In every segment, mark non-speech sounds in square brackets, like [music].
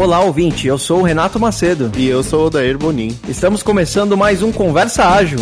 Olá, ouvinte. Eu sou o Renato Macedo. E eu sou o Dair Bonin. Estamos começando mais um Conversa Ágil.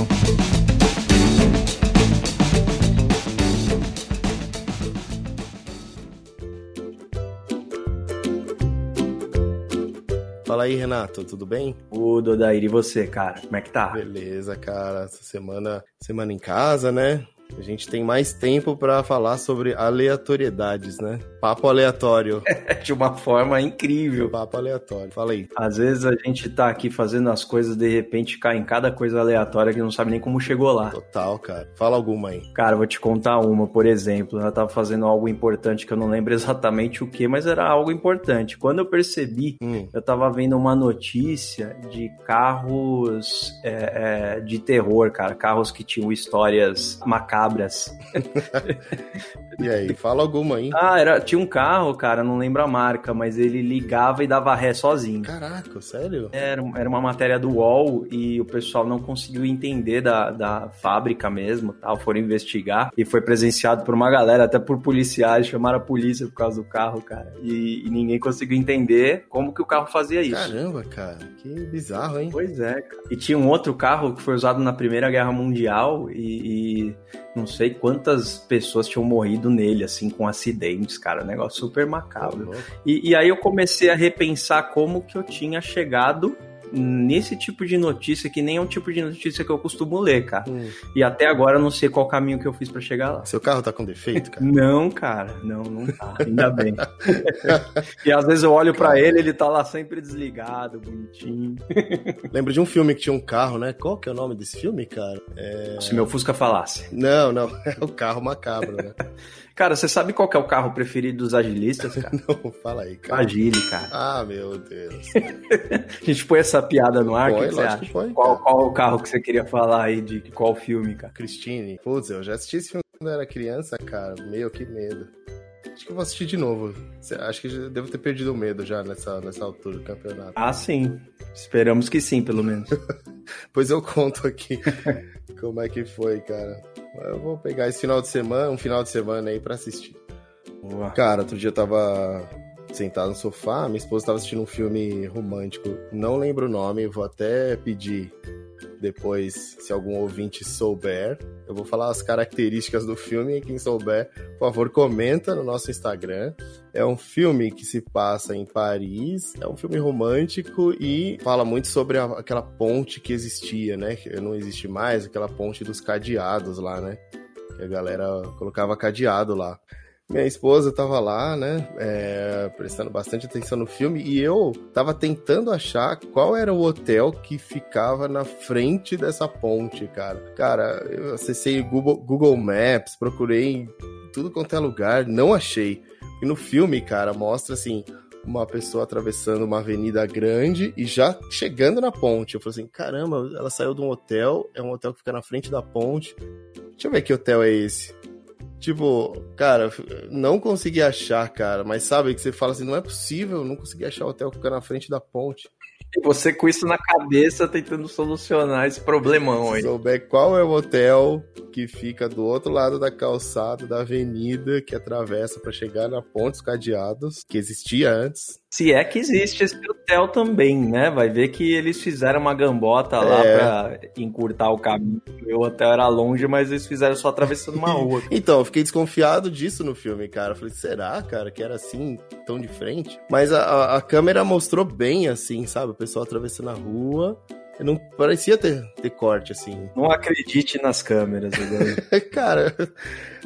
Fala aí, Renato, tudo bem? Tudo, Dair. E você, cara? Como é que tá? Beleza, cara. Essa semana, semana em casa, né? A gente tem mais tempo para falar sobre aleatoriedades, né? Papo aleatório. [laughs] de uma forma incrível. Papo aleatório. Fala aí. Às vezes a gente tá aqui fazendo as coisas, de repente cai em cada coisa aleatória que não sabe nem como chegou lá. Total, cara. Fala alguma aí. Cara, vou te contar uma, por exemplo. Eu tava fazendo algo importante que eu não lembro [laughs] exatamente o que, mas era algo importante. Quando eu percebi, hum. eu tava vendo uma notícia de carros é, é, de terror, cara. Carros que tinham histórias macabras. [laughs] e aí, fala alguma aí. Ah, era, tinha um carro, cara, não lembro a marca, mas ele ligava e dava ré sozinho. Caraca, sério? Era, era uma matéria do UOL e o pessoal não conseguiu entender da, da fábrica mesmo, tal, foram investigar e foi presenciado por uma galera, até por policiais, chamaram a polícia por causa do carro, cara. E, e ninguém conseguiu entender como que o carro fazia isso. Caramba, cara, que bizarro, hein? Pois é, cara. E tinha um outro carro que foi usado na Primeira Guerra Mundial e, e não sei quantas pessoas tinham morrido nele, assim, com acidentes, cara. Um negócio super macabro. E, e aí eu comecei a repensar como que eu tinha chegado nesse tipo de notícia que nem é um tipo de notícia que eu costumo ler, cara. Hum. E até agora eu não sei qual caminho que eu fiz para chegar lá. Seu carro tá com defeito, cara? Não, cara, não, não tá. Ainda bem. [laughs] e às vezes eu olho para ele, ele tá lá sempre desligado, bonitinho. [laughs] Lembro de um filme que tinha um carro, né? Qual que é o nome desse filme, cara? É... Se meu Fusca falasse. Não, não, [laughs] é o carro macabro, né? Cara, você sabe qual é o carro preferido dos agilistas, cara? [laughs] Não, fala aí, cara. Agile, cara. Ah, meu Deus. [laughs] a gente põe essa piada no ar, foi, que você acha? Que foi, qual, qual o carro que você queria falar aí, de qual filme, cara? Christine. Putz, eu já assisti esse filme quando eu era criança, cara. Meu, que medo. Acho que eu vou assistir de novo. Acho que devo ter perdido o medo já nessa, nessa altura do campeonato. Ah, sim. Esperamos que sim, pelo menos. [laughs] pois eu conto aqui como é que foi, cara. Eu vou pegar esse final de semana, um final de semana aí para assistir. Boa. Cara, outro dia eu tava sentado no sofá, minha esposa tava assistindo um filme romântico. Não lembro o nome, vou até pedir depois, se algum ouvinte souber. Eu vou falar as características do filme e quem souber, por favor, comenta no nosso Instagram. É um filme que se passa em Paris, é um filme romântico e fala muito sobre a, aquela ponte que existia, né? Que não existe mais, aquela ponte dos cadeados lá, né? Que a galera colocava cadeado lá. Minha esposa tava lá, né, é, prestando bastante atenção no filme e eu tava tentando achar qual era o hotel que ficava na frente dessa ponte, cara. Cara, eu acessei Google, Google Maps, procurei tudo quanto é lugar, não achei. E no filme, cara, mostra assim, uma pessoa atravessando uma avenida grande e já chegando na ponte. Eu falei assim: caramba, ela saiu de um hotel, é um hotel que fica na frente da ponte. Deixa eu ver que hotel é esse. Tipo, cara, não consegui achar, cara. Mas sabe que você fala assim, não é possível, não consegui achar o hotel que fica na frente da ponte. E você com isso na cabeça tentando solucionar esse problemão aí. Se souber qual é o hotel que fica do outro lado da calçada da avenida que atravessa para chegar na Ponte dos Cadeados, que existia antes. Se é que existe esse hotel também, né? Vai ver que eles fizeram uma gambota lá é. pra encurtar o caminho. O hotel era longe, mas eles fizeram só atravessando uma rua. [laughs] então, eu fiquei desconfiado disso no filme, cara. Eu falei, será, cara, que era assim, tão de frente? Mas a, a, a câmera mostrou bem, assim, sabe? O pessoal atravessando a rua. Não parecia ter, ter corte, assim. Não acredite nas câmeras, [laughs] Cara,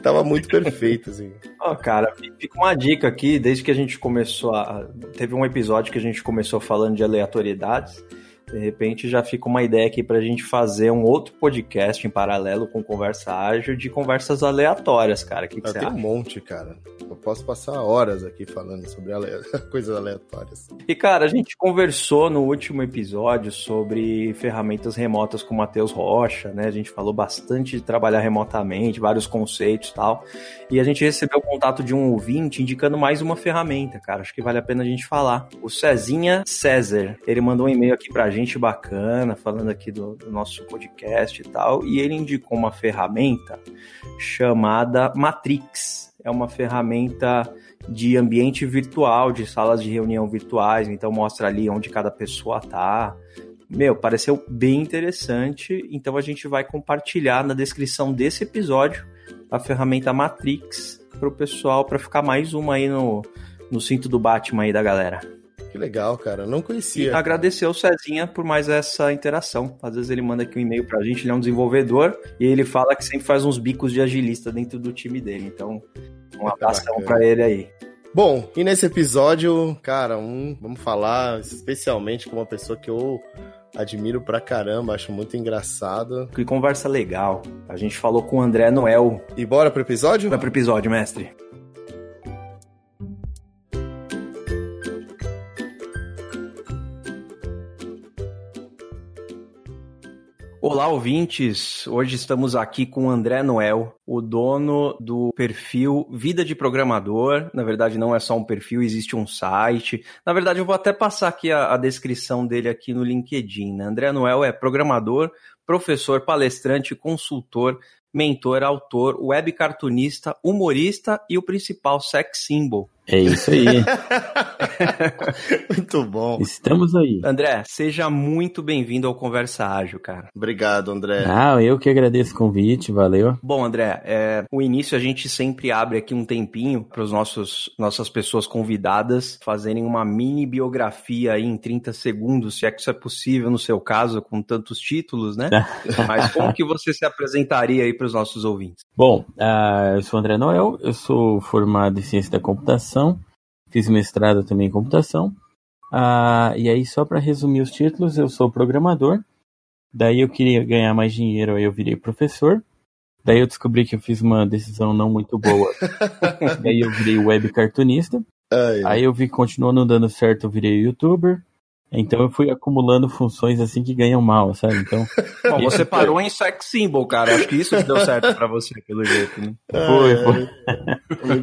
tava muito perfeito, assim. Ó, oh, cara, fica uma dica aqui, desde que a gente começou a. Teve um episódio que a gente começou falando de aleatoriedades. De repente já fica uma ideia aqui para a gente fazer um outro podcast em paralelo com Conversa Ágil de conversas aleatórias, cara. Que, que você tem acha? um monte, cara. Eu posso passar horas aqui falando sobre ale... [laughs] coisas aleatórias. E, cara, a gente conversou no último episódio sobre ferramentas remotas com o Matheus Rocha, né? A gente falou bastante de trabalhar remotamente, vários conceitos e tal. E a gente recebeu o contato de um ouvinte indicando mais uma ferramenta, cara. Acho que vale a pena a gente falar. O Cezinha César. Ele mandou um e-mail aqui pra gente gente bacana falando aqui do, do nosso podcast e tal, e ele indicou uma ferramenta chamada Matrix. é uma ferramenta de ambiente virtual, de salas de reunião virtuais, então mostra ali onde cada pessoa tá. Meu, pareceu bem interessante, então a gente vai compartilhar na descrição desse episódio a ferramenta Matrix para o pessoal, para ficar mais uma aí no, no cinto do Batman aí da galera. Que legal, cara. Não conhecia. E agradecer o Cezinha por mais essa interação. Às vezes ele manda aqui um e-mail pra gente, ele é um desenvolvedor, e ele fala que sempre faz uns bicos de agilista dentro do time dele. Então, um abração para ele aí. Bom, e nesse episódio, cara, um, vamos falar especialmente com uma pessoa que eu admiro pra caramba, acho muito engraçado. Que conversa legal. A gente falou com o André Noel. E bora pro episódio? Bora pro episódio, mestre. Olá, ouvintes! Hoje estamos aqui com o André Noel, o dono do perfil Vida de Programador. Na verdade, não é só um perfil, existe um site. Na verdade, eu vou até passar aqui a, a descrição dele aqui no LinkedIn. Né? André Noel é programador, professor, palestrante, consultor, mentor, autor, web cartunista, humorista e o principal sex symbol. É isso aí. [laughs] muito bom. Estamos aí. André, seja muito bem-vindo ao Conversa Ágil, cara. Obrigado, André. Ah, eu que agradeço o convite, valeu. Bom, André, é, o início a gente sempre abre aqui um tempinho para os nossos nossas pessoas convidadas fazerem uma mini biografia aí em 30 segundos, se é que isso é possível no seu caso, com tantos títulos, né? [laughs] Mas como que você se apresentaria aí para os nossos ouvintes? Bom, uh, eu sou André Noel, eu sou formado em ciência da computação computação, fiz mestrado também em computação. Ah, e aí, só para resumir os títulos, eu sou programador. Daí eu queria ganhar mais dinheiro, aí eu virei professor. Daí eu descobri que eu fiz uma decisão não muito boa. [laughs] daí eu virei web cartunista. Ai, aí eu vi que continuou não dando certo, eu virei youtuber. Então eu fui acumulando funções assim que ganham mal, sabe? Então. [laughs] Bom, você parou em sex symbol, cara. Acho que isso deu certo para você, pelo jeito, né? Foi, foi.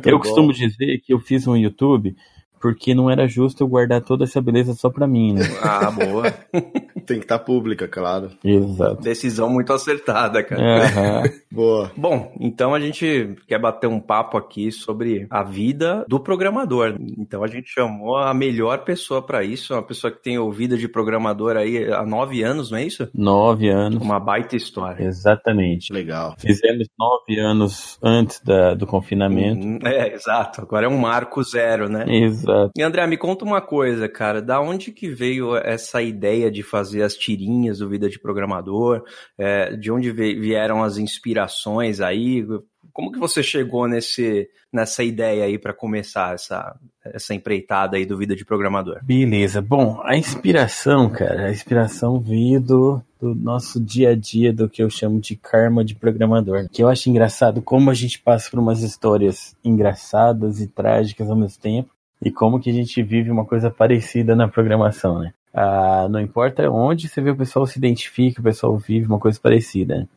[laughs] eu bom. costumo dizer que eu fiz um YouTube porque não era justo eu guardar toda essa beleza só pra mim, né? [laughs] Ah, boa. [laughs] Tem que estar tá pública, claro. Exato. Decisão muito acertada, cara. Uhum. [laughs] boa. Bom, então a gente quer bater um papo aqui sobre a vida do programador. Então a gente chamou a melhor pessoa para isso, uma pessoa que tem ouvida de programador aí há nove anos, não é isso? Nove anos. Uma baita história. Exatamente. Legal. Fizemos nove anos antes da, do confinamento. Uhum. É, exato. Agora é um marco zero, né? Exato. Exato. E André, me conta uma coisa, cara. Da onde que veio essa ideia de fazer as tirinhas do Vida de Programador? É, de onde vieram as inspirações aí? Como que você chegou nesse, nessa ideia aí para começar essa, essa empreitada aí do Vida de Programador? Beleza. Bom, a inspiração, cara, a inspiração veio do, do nosso dia a dia, do que eu chamo de karma de programador. Que eu acho engraçado como a gente passa por umas histórias engraçadas e trágicas ao mesmo tempo e como que a gente vive uma coisa parecida na programação, né? Ah, não importa onde você vê o pessoal se identifica, o pessoal vive uma coisa parecida.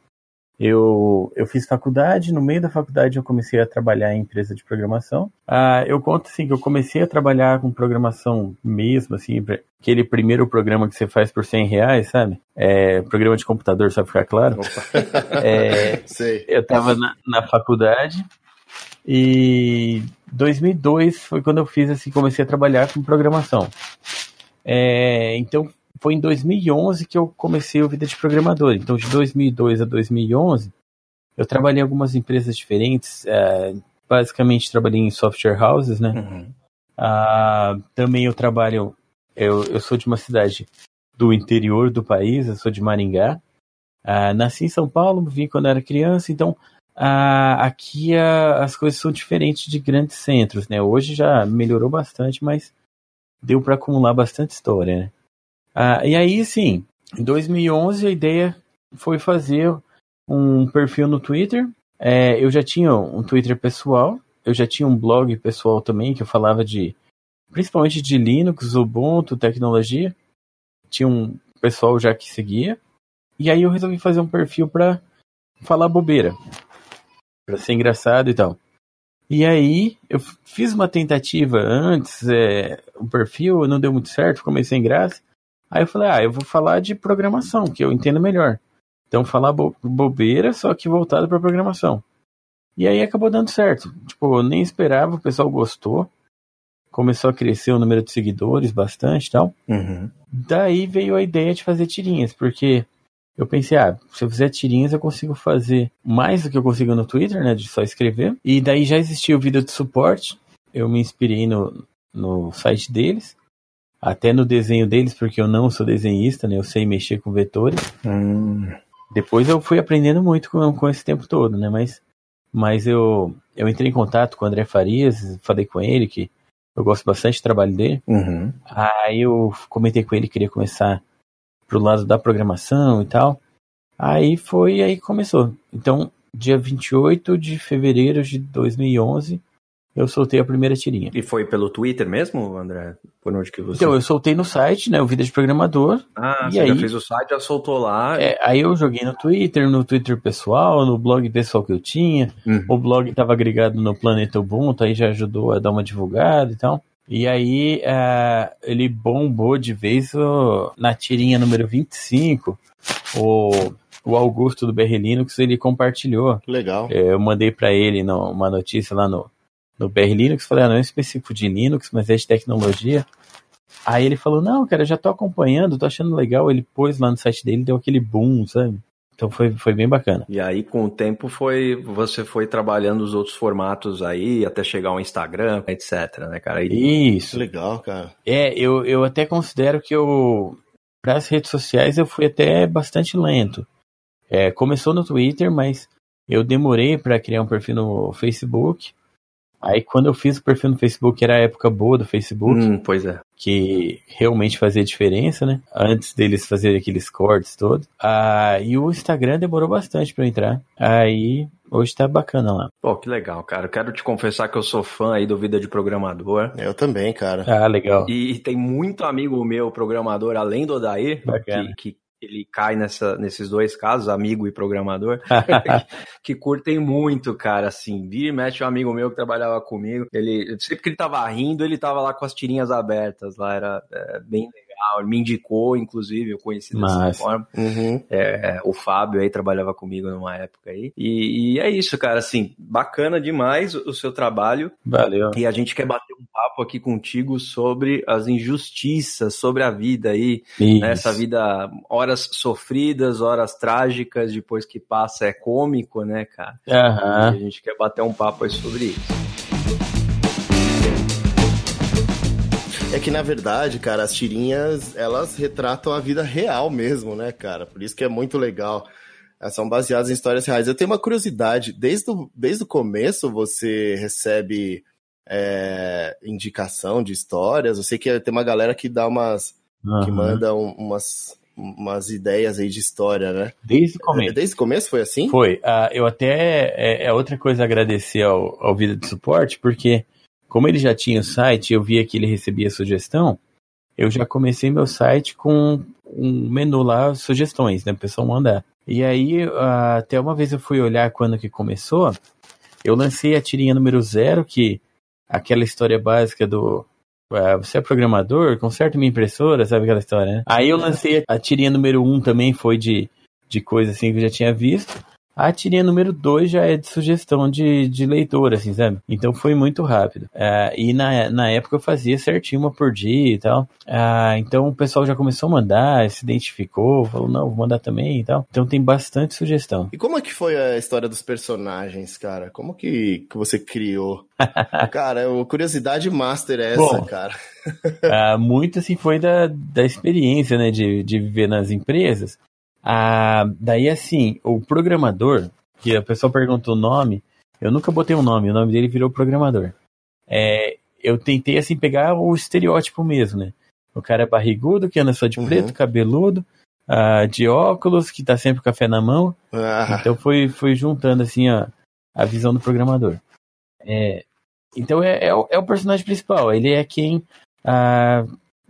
Eu, eu fiz faculdade, no meio da faculdade eu comecei a trabalhar em empresa de programação. Ah, eu conto assim que eu comecei a trabalhar com programação mesmo, assim, aquele primeiro programa que você faz por 100 reais, sabe? É, programa de computador, só ficar claro. É. [laughs] Eu tava na, na faculdade e 2002 foi quando eu fiz assim, comecei a trabalhar com programação. É, então foi em 2011 que eu comecei a vida de programador. Então de 2002 a 2011 eu trabalhei em algumas empresas diferentes. É, basicamente trabalhei em software houses, né? Uhum. Ah, também eu trabalho. Eu, eu sou de uma cidade do interior do país, eu sou de Maringá. Ah, nasci em São Paulo, vim quando era criança, então ah, aqui a, as coisas são diferentes de grandes centros, né? Hoje já melhorou bastante, mas deu para acumular bastante história, né? Ah, e aí, sim, em 2011 a ideia foi fazer um perfil no Twitter. É, eu já tinha um Twitter pessoal, eu já tinha um blog pessoal também que eu falava de principalmente de Linux, Ubuntu, tecnologia. Tinha um pessoal já que seguia. E aí eu resolvi fazer um perfil para falar bobeira para ser engraçado e tal. E aí, eu fiz uma tentativa antes, é, o perfil não deu muito certo, meio sem graça. Aí eu falei, ah, eu vou falar de programação, que eu entendo melhor. Então, falar bo bobeira, só que voltado para programação. E aí acabou dando certo. Tipo, eu nem esperava, o pessoal gostou. Começou a crescer o número de seguidores bastante e tal. Uhum. Daí veio a ideia de fazer tirinhas, porque eu pensei, ah, se eu fizer tirinhas eu consigo fazer mais do que eu consigo no Twitter, né, de só escrever. E daí já existia o vídeo de suporte, eu me inspirei no, no site deles, até no desenho deles, porque eu não sou desenhista, né, eu sei mexer com vetores. Hum. Depois eu fui aprendendo muito com, com esse tempo todo, né, mas, mas eu, eu entrei em contato com o André Farias, falei com ele que eu gosto bastante do trabalho dele. Uhum. Aí eu comentei com ele que queria começar pro lado da programação e tal. Aí foi, aí começou. Então, dia 28 de fevereiro de 2011, eu soltei a primeira tirinha. E foi pelo Twitter mesmo, André? Por onde que você... Então, eu soltei no site, né, o Vida de Programador. Ah, e você aí, já fez o site, já soltou lá. É, aí eu joguei no Twitter, no Twitter pessoal, no blog pessoal que eu tinha. Uhum. O blog estava agregado no Planeta Ubuntu, aí já ajudou a dar uma divulgada e tal. E aí uh, ele bombou de vez o, na tirinha número 25, o, o Augusto do BR Linux, ele compartilhou. Legal. Eu mandei para ele no, uma notícia lá no, no BR Linux, falei, ah, não é específico de Linux, mas é de tecnologia. Aí ele falou, não, cara, já tô acompanhando, tô achando legal. Ele pôs lá no site dele, deu aquele boom, sabe? Então foi, foi bem bacana. E aí, com o tempo, foi você foi trabalhando os outros formatos aí, até chegar ao Instagram, etc, né, cara? E... Isso. Legal, cara. É, eu, eu até considero que eu, para as redes sociais, eu fui até bastante lento. É, começou no Twitter, mas eu demorei para criar um perfil no Facebook. Aí quando eu fiz o perfil no Facebook, era a época boa do Facebook. Hum, pois é. Que realmente fazia diferença, né? Antes deles fazerem aqueles cortes todos. Ah, e o Instagram demorou bastante para entrar. Aí hoje tá bacana lá. Pô, que legal, cara. Eu quero te confessar que eu sou fã aí do Vida de Programador. Eu também, cara. Ah, legal. E, tem muito amigo meu programador, além do Odair, que, que ele cai nessa, nesses dois casos, amigo e programador, [laughs] que, que, curtem muito, cara, assim, vira e mexe um amigo meu que trabalhava comigo, ele, sempre que ele tava rindo, ele tava lá com as tirinhas abertas, lá era é, bem legal ele me indicou, inclusive, eu conheci dessa Mas, forma. Uhum. É, o Fábio aí trabalhava comigo numa época aí. E, e, é isso, cara, assim, bacana demais o, seu trabalho. Valeu. E a gente quer bater um papo aqui contigo sobre as injustiças, sobre a vida aí, né, essa vida, horas sofridas, horas trágicas, depois que passa é cômico, né, cara? Uhum. a gente quer bater um papo aí sobre isso. É que na verdade, cara, as tirinhas, elas retratam a vida real mesmo, né, cara? Por isso que é muito legal. Elas são baseadas em histórias reais. Eu tenho uma curiosidade, desde o, desde o começo você recebe é, indicação de histórias. Eu sei que tem uma galera que dá umas. Uhum. que manda um, umas, umas ideias aí de história, né? Desde o começo. Desde o começo foi assim? Foi. Uh, eu até. É, é, outra coisa agradecer ao, ao Vida de Suporte, porque como ele já tinha o site, eu via que ele recebia sugestão, eu já comecei meu site com um menu lá, sugestões, né? O pessoal mandar. E aí, até uma vez eu fui olhar quando que começou, eu lancei a tirinha número zero, que aquela história básica do uh, você é programador, conserta minha impressora, sabe aquela história, né? Aí eu lancei a tirinha número um também, foi de, de coisa assim que eu já tinha visto. A tirinha número 2 já é de sugestão de, de leitor, assim, sabe? Então foi muito rápido. É, e na, na época eu fazia certinho uma por dia e tal. É, então o pessoal já começou a mandar, se identificou, falou, não, vou mandar também e tal. Então tem bastante sugestão. E como é que foi a história dos personagens, cara? Como que, que você criou? [laughs] cara, é curiosidade master é essa, Bom, cara. [laughs] é, muito assim foi da, da experiência, né, de, de viver nas empresas. Ah, daí, assim, o programador, que a pessoa perguntou o nome, eu nunca botei um nome, o nome dele virou programador. É, eu tentei, assim, pegar o estereótipo mesmo, né? O cara é barrigudo, que anda só de uhum. preto, cabeludo, ah, de óculos, que tá sempre com café na mão. Ah. Então foi, foi juntando, assim, a, a visão do programador. É, então é, é, o, é o personagem principal, ele é quem, ah,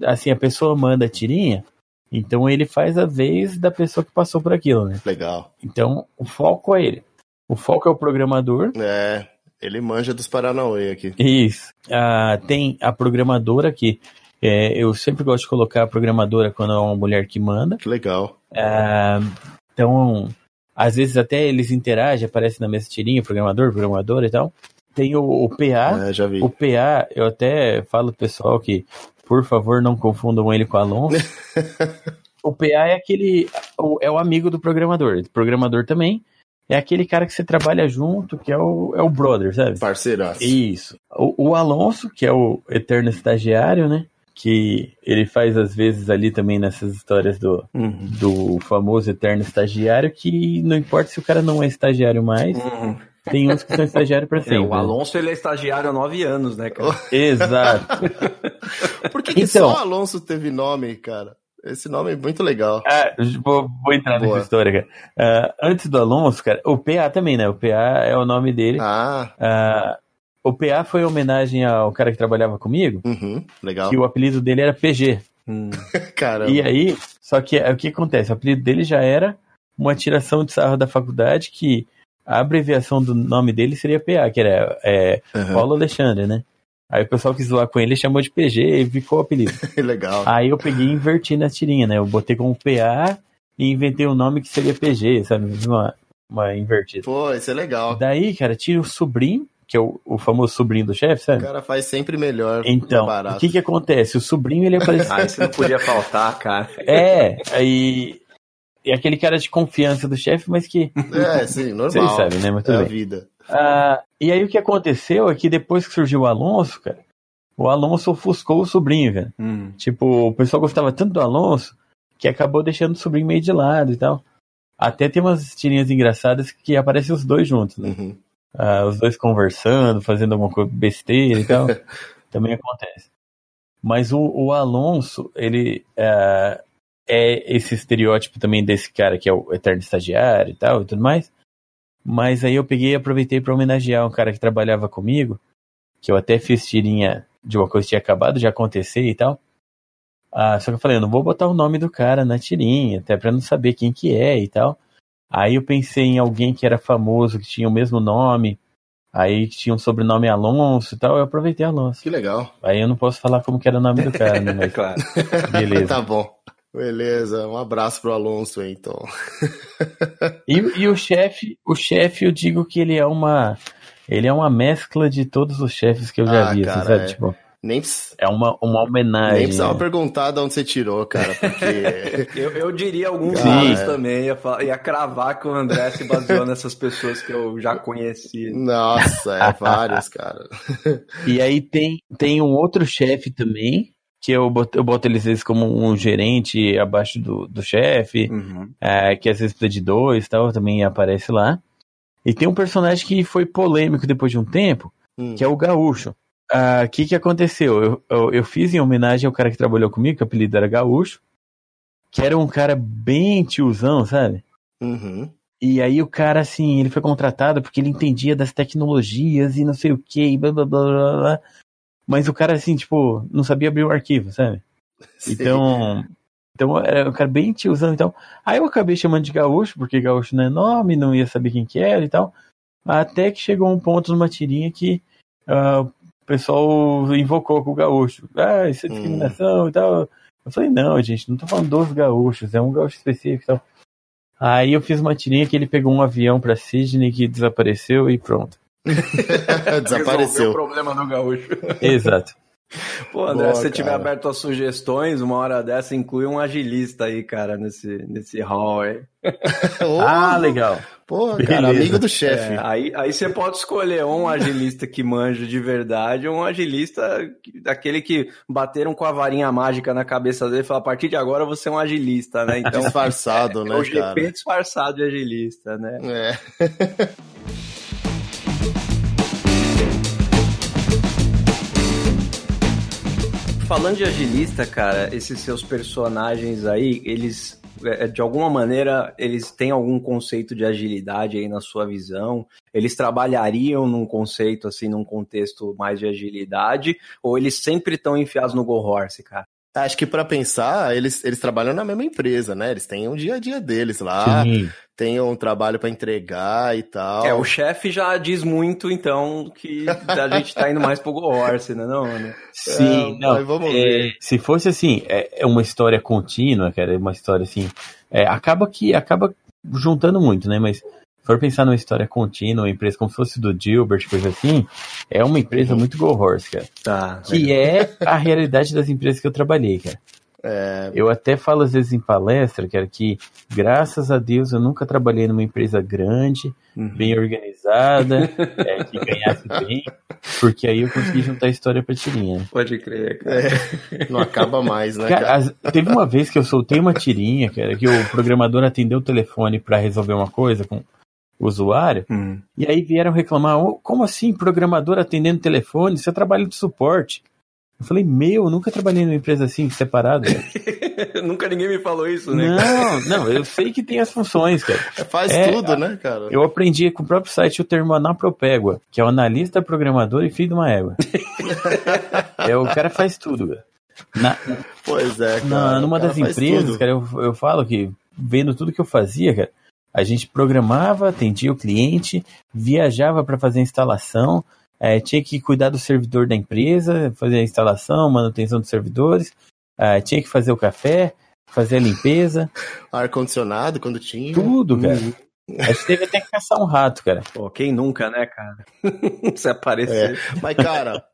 assim, a pessoa manda a tirinha, então ele faz a vez da pessoa que passou por aquilo, né? Legal. Então o foco é ele. O foco é o programador. É, ele manja dos Paranauê aqui. Isso. Ah, tem a programadora que é, eu sempre gosto de colocar a programadora quando é uma mulher que manda. Que legal. Ah, então às vezes até eles interagem, aparece na mesa tirinha, programador, programador e tal. Tem o, o PA. É, já vi. O PA, eu até falo pro pessoal que, por favor, não confundam ele com [laughs] o Alonso. o PA é aquele. É o amigo do programador. O programador também é aquele cara que você trabalha junto, que é o, é o brother, sabe? Parceiraço. Isso. O, o Alonso, que é o eterno estagiário, né? Que ele faz às vezes ali também nessas histórias do, Uhum. do famoso eterno estagiário, que não importa se o cara não é estagiário mais, Uhum. Tem uns que são estagiários pra É, sempre. o né? Alonso ele é estagiário há nove anos, né, cara? [laughs] Exato. Por que, que Então- só Alonso teve nome, cara? Esse nome é muito legal. Ah, vou, vou entrar Boa. nessa história, cara. Ah, antes do Alonso, cara, o PA também, né? O PA é o nome dele. Ah, Ah, o PA foi em homenagem ao cara que trabalhava comigo, uhum, legal. que o apelido dele era PG. Hum. [laughs] Caramba. E aí, só que é, o que acontece? O apelido dele já era uma tiração de sarro da faculdade que a abreviação do nome dele seria PA, que era é, Uhum, Paulo Alexandre, né? Aí o pessoal quis zoar com ele, chamou de PG e ficou o apelido. [laughs] legal. Aí eu peguei e inverti na tirinha, né? Eu botei como PA e inventei um nome que seria PG, sabe? Uma, uma invertida. Pô, isso é legal. Daí, cara, tinha o sobrinho, que é o, o famoso sobrinho do chefe, O sabe? cara faz sempre melhor. Então, o que que acontece? O sobrinho, ele [laughs] apareceu... Ah, isso não podia faltar, cara. É, [laughs] aí. É aquele cara de confiança do chefe, mas que. [laughs] É, sim, normal. Vocês sabem, né? Mas É tudo a bem. vida. Ah, e aí o que aconteceu é que depois que surgiu o Alonso, cara, o Alonso ofuscou o sobrinho, cara. Hum. Tipo, o pessoal gostava tanto do Alonso que acabou deixando o sobrinho meio de lado e tal. Até tem umas tirinhas engraçadas que aparecem os dois juntos, né? Uhum. Ah, os dois conversando, fazendo alguma coisa besteira e tal. [laughs] Também acontece. Mas o, o Alonso, ele ah, é esse estereótipo também desse cara que é o eterno estagiário e tal e tudo mais. Mas aí eu peguei e aproveitei para homenagear um cara que trabalhava comigo, que eu até fiz tirinha de uma coisa que tinha acabado de acontecer e tal. Ah, só que eu falei, eu não vou botar o nome do cara na tirinha, até para não saber quem que é e tal. Aí eu pensei em alguém que era famoso, que tinha o mesmo nome, aí que tinha um sobrenome Alonso e tal, eu aproveitei Alonso. Que legal. Aí eu não posso falar como que era o nome do cara, né? É [laughs] Mas claro. beleza. [laughs] tá bom. Beleza, um abraço pro Alonso aí, então. [laughs] E, e o chefe, o chefe, eu digo que ele é uma. Ele é uma mescla de todos os chefes que eu já Ah, vi, assim, cara, sabe? é. Tipo, Nem, é uma, uma nem homenagem. precisava né? perguntar de onde você tirou, cara, porque. [laughs] Eu, eu diria alguns nomes É. também. Ia, falar- ia cravar que o André se baseou nessas pessoas que eu já conheci. Nossa, é [laughs] vários, cara. E aí tem, tem um outro chefe também, que eu boto, eu boto eles às vezes como um gerente abaixo do, do chefe, Uhum. é, que às vezes precisa de dois e tal, também aparece lá. E tem um personagem que foi polêmico depois de um tempo, Hum. que é o Gaúcho. O que que aconteceu? Eu, eu, eu fiz em homenagem ao cara que trabalhou comigo, que o apelido era Gaúcho, que era um cara bem tiozão, sabe? Uhum. E aí o cara, assim, ele foi contratado porque ele entendia das tecnologias e não sei o que, e blá blá blá blá blá. Mas o cara, assim, tipo, não sabia abrir o arquivo, sabe? [laughs] Sei. Então, então era um cara bem tiozão, então. Aí eu acabei chamando de gaúcho, porque gaúcho não é nome, não ia saber quem que era e tal. Até que chegou um ponto numa tirinha que ah, o pessoal invocou com o gaúcho. Ah, isso é Hum. discriminação e tal. Eu falei, não, gente, não tô falando dos gaúchos, é um gaúcho específico e tal. Aí eu fiz uma tirinha que ele pegou um avião pra Sydney que desapareceu e pronto. [laughs] Resolveu o Desapareceu. problema do gaúcho. [laughs] Exato. Pô, André, Boa, se você tiver aberto as sugestões, uma hora dessa, inclui um agilista aí, cara, nesse, nesse hall aí. [laughs] Ô, Ah, legal. Pô, Beleza. cara, amigo do chefe. É, aí, aí você pode escolher ou um agilista que manja de verdade ou um agilista que- daquele que bateram com a varinha mágica na cabeça dele e falaram, a partir de agora você é um agilista, né? Então, Disfarçado, é né, o GP cara? disfarçado de agilista, né? É. Falando de agilista, cara, esses seus personagens aí, eles, é, de alguma maneira, eles têm algum conceito de agilidade aí na sua visão? Eles trabalhariam num conceito, assim, num contexto mais de agilidade? Ou eles sempre estão enfiados no Go Horse, cara? Acho que pra pensar, eles, eles trabalham na mesma empresa, né? Eles têm um dia a dia deles lá, Sim. Têm um trabalho pra entregar e tal. É, o chefe já diz muito, então, que a gente tá indo mais pro Go Horse, né, não, né? Sim, É, não. mas vamos é, ver. se fosse assim, é, é uma história contínua, cara, é uma história assim. é, acaba que acaba juntando muito, né? Mas se for pensar numa história contínua, uma empresa como se fosse do Gilbert, coisa assim, é uma empresa muito go horse, cara. Tá, que legal. é a realidade das empresas que eu trabalhei, cara. É... Eu até falo às vezes em palestra, cara, que graças a Deus eu nunca trabalhei numa empresa grande, uhum. bem organizada, [laughs] é, que ganhasse bem, porque aí eu consegui juntar a história pra tirinha. Pode crer, cara. É, não acaba mais, né? Cara, As, teve uma vez que eu soltei uma tirinha, cara, que o programador atendeu o telefone para resolver uma coisa com o usuário, uhum. e aí vieram reclamar: oh, como assim, programador atendendo telefone? Você trabalha de suporte. Eu falei, meu, eu nunca trabalhei numa empresa assim, separada. [laughs] nunca ninguém me falou isso, né? Não, não, eu sei que tem as funções, cara. É, faz é, tudo, né, cara? Eu aprendi com o próprio site o termo anapropégua, que é o analista, programador e filho de uma égua. [laughs] é, o cara faz tudo, cara. Na, pois é, cara. Na, numa das empresas, cara, eu, eu falo que, vendo tudo que eu fazia, cara, a gente programava, atendia o cliente, viajava para fazer a instalação, é, tinha que cuidar do servidor da empresa, fazer a instalação, manutenção dos servidores, é, tinha que fazer o café, fazer a limpeza. [laughs] Ar-condicionado quando tinha. Tudo, cara. Uhum. A gente teve até que caçar um rato, cara. [laughs] Pô, quem nunca, né, cara? [laughs] Se aparecer. É. Mas, cara,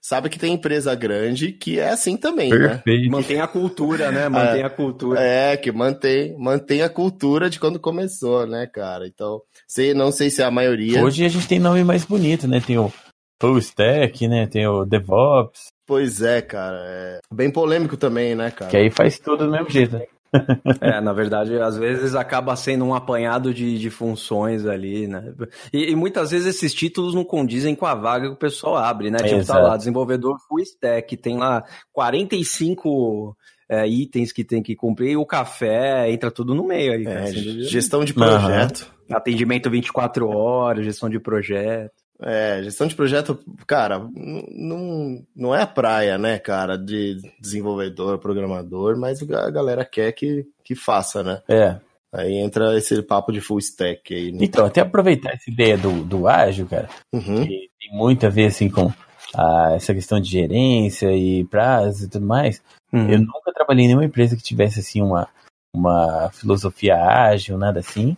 sabe que tem empresa grande que é assim também, né? Perfeito. né? Mantém a cultura, né? Mantém é, a cultura. É, que mantém, mantém a cultura de quando começou, né, cara? Então, sei, não sei se é a maioria. Hoje a gente tem nome mais bonito, né? Tem o full stack, né? Tem o DevOps. Pois é, cara. É bem polêmico também, né, cara? Que aí faz tudo do mesmo jeito, né? [laughs] é, na verdade, às vezes acaba sendo um apanhado de, de funções ali, né? E, e, muitas vezes esses títulos não condizem com a vaga que o pessoal abre, né? Tipo, tá lá, desenvolvedor full stack, tem lá 45 é, itens que tem que cumprir, e o café entra tudo no meio aí. É, gestão de projeto. Uhum. Atendimento 24 horas, gestão de projeto. É, gestão de projeto, cara, não, não é a praia, né, cara, de desenvolvedor, programador, mas a galera quer que, que faça, né? É. Aí entra esse papo de full stack aí. Né? Então, até aproveitar essa ideia do, do ágil, cara, uhum. que tem muito a ver, assim, com a, essa questão de gerência e prazo e tudo mais. Uhum. Eu nunca trabalhei em nenhuma empresa que tivesse, assim, uma, uma filosofia ágil, nada assim.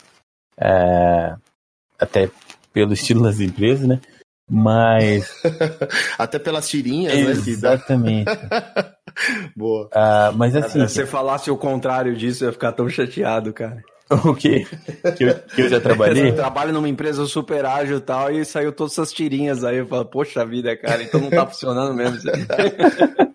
É, até pelo estilo das empresas, né? Mas. [laughs] Até pelas tirinhas, né? Exatamente. [laughs] Boa. Ah, mas assim. Se você falasse o contrário disso, eu ia ficar tão chateado, cara. O quê? Que eu, que eu já trabalhei? Eu trabalho numa empresa super ágil e tal, e saiu todas essas tirinhas aí. Eu falo, poxa vida, cara, então não tá funcionando mesmo.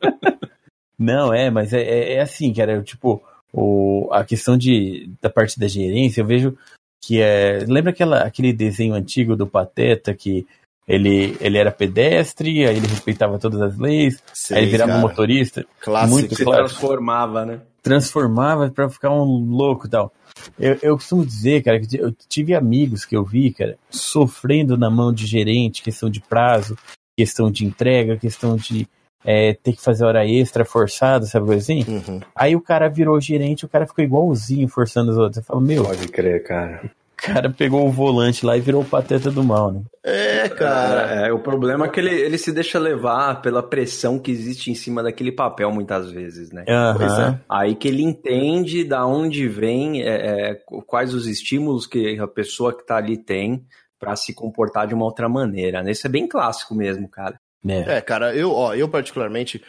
[laughs] não, é, mas é, é, é assim, cara. tipo, o, a questão de, da parte da gerência, eu vejo que é. Lembra aquela, aquele desenho antigo do Pateta que ele, ele era pedestre, aí ele respeitava todas as leis, Sei, aí virava cara. motorista. Clássico. Muito se clássico. transformava, né? Transformava para ficar um louco e tal. Eu, eu costumo dizer, cara, que eu tive amigos que eu vi, cara, sofrendo na mão de gerente, questão de prazo, questão de entrega, questão de é, ter que fazer hora extra forçada, sabe coisa assim? Uhum. Aí o cara virou gerente, o cara ficou igualzinho forçando os outros. Você fala, meu. Pode crer, cara. O cara pegou o volante lá e virou o pateta do mal, né? É, cara. É, o problema é que ele, ele se deixa levar pela pressão que existe em cima daquele papel muitas vezes, né? Uhum. É. Aí que ele entende da onde vem, é, é, quais os estímulos que a pessoa que tá ali tem para se comportar de uma outra maneira. Né? Isso é bem clássico mesmo, cara. É. é, cara, eu, ó, eu particularmente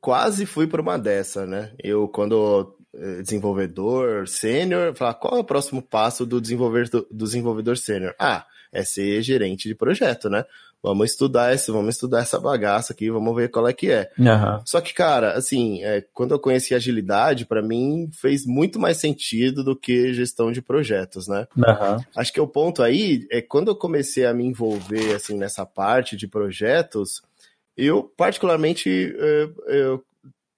quase fui por uma dessa, né? Eu, quando eh, desenvolvedor sênior, falar qual é o próximo passo do desenvolvedor, do desenvolvedor sênior? Ah, é ser gerente de projeto, né? Vamos estudar isso, vamos estudar essa bagaça aqui, vamos ver qual é que é. Uhum. Só que, cara, assim, é, quando eu conheci agilidade, para mim fez muito mais sentido do que gestão de projetos, né? Uhum. Acho que o ponto aí é quando eu comecei a me envolver assim nessa parte de projetos, eu, particularmente, eu, eu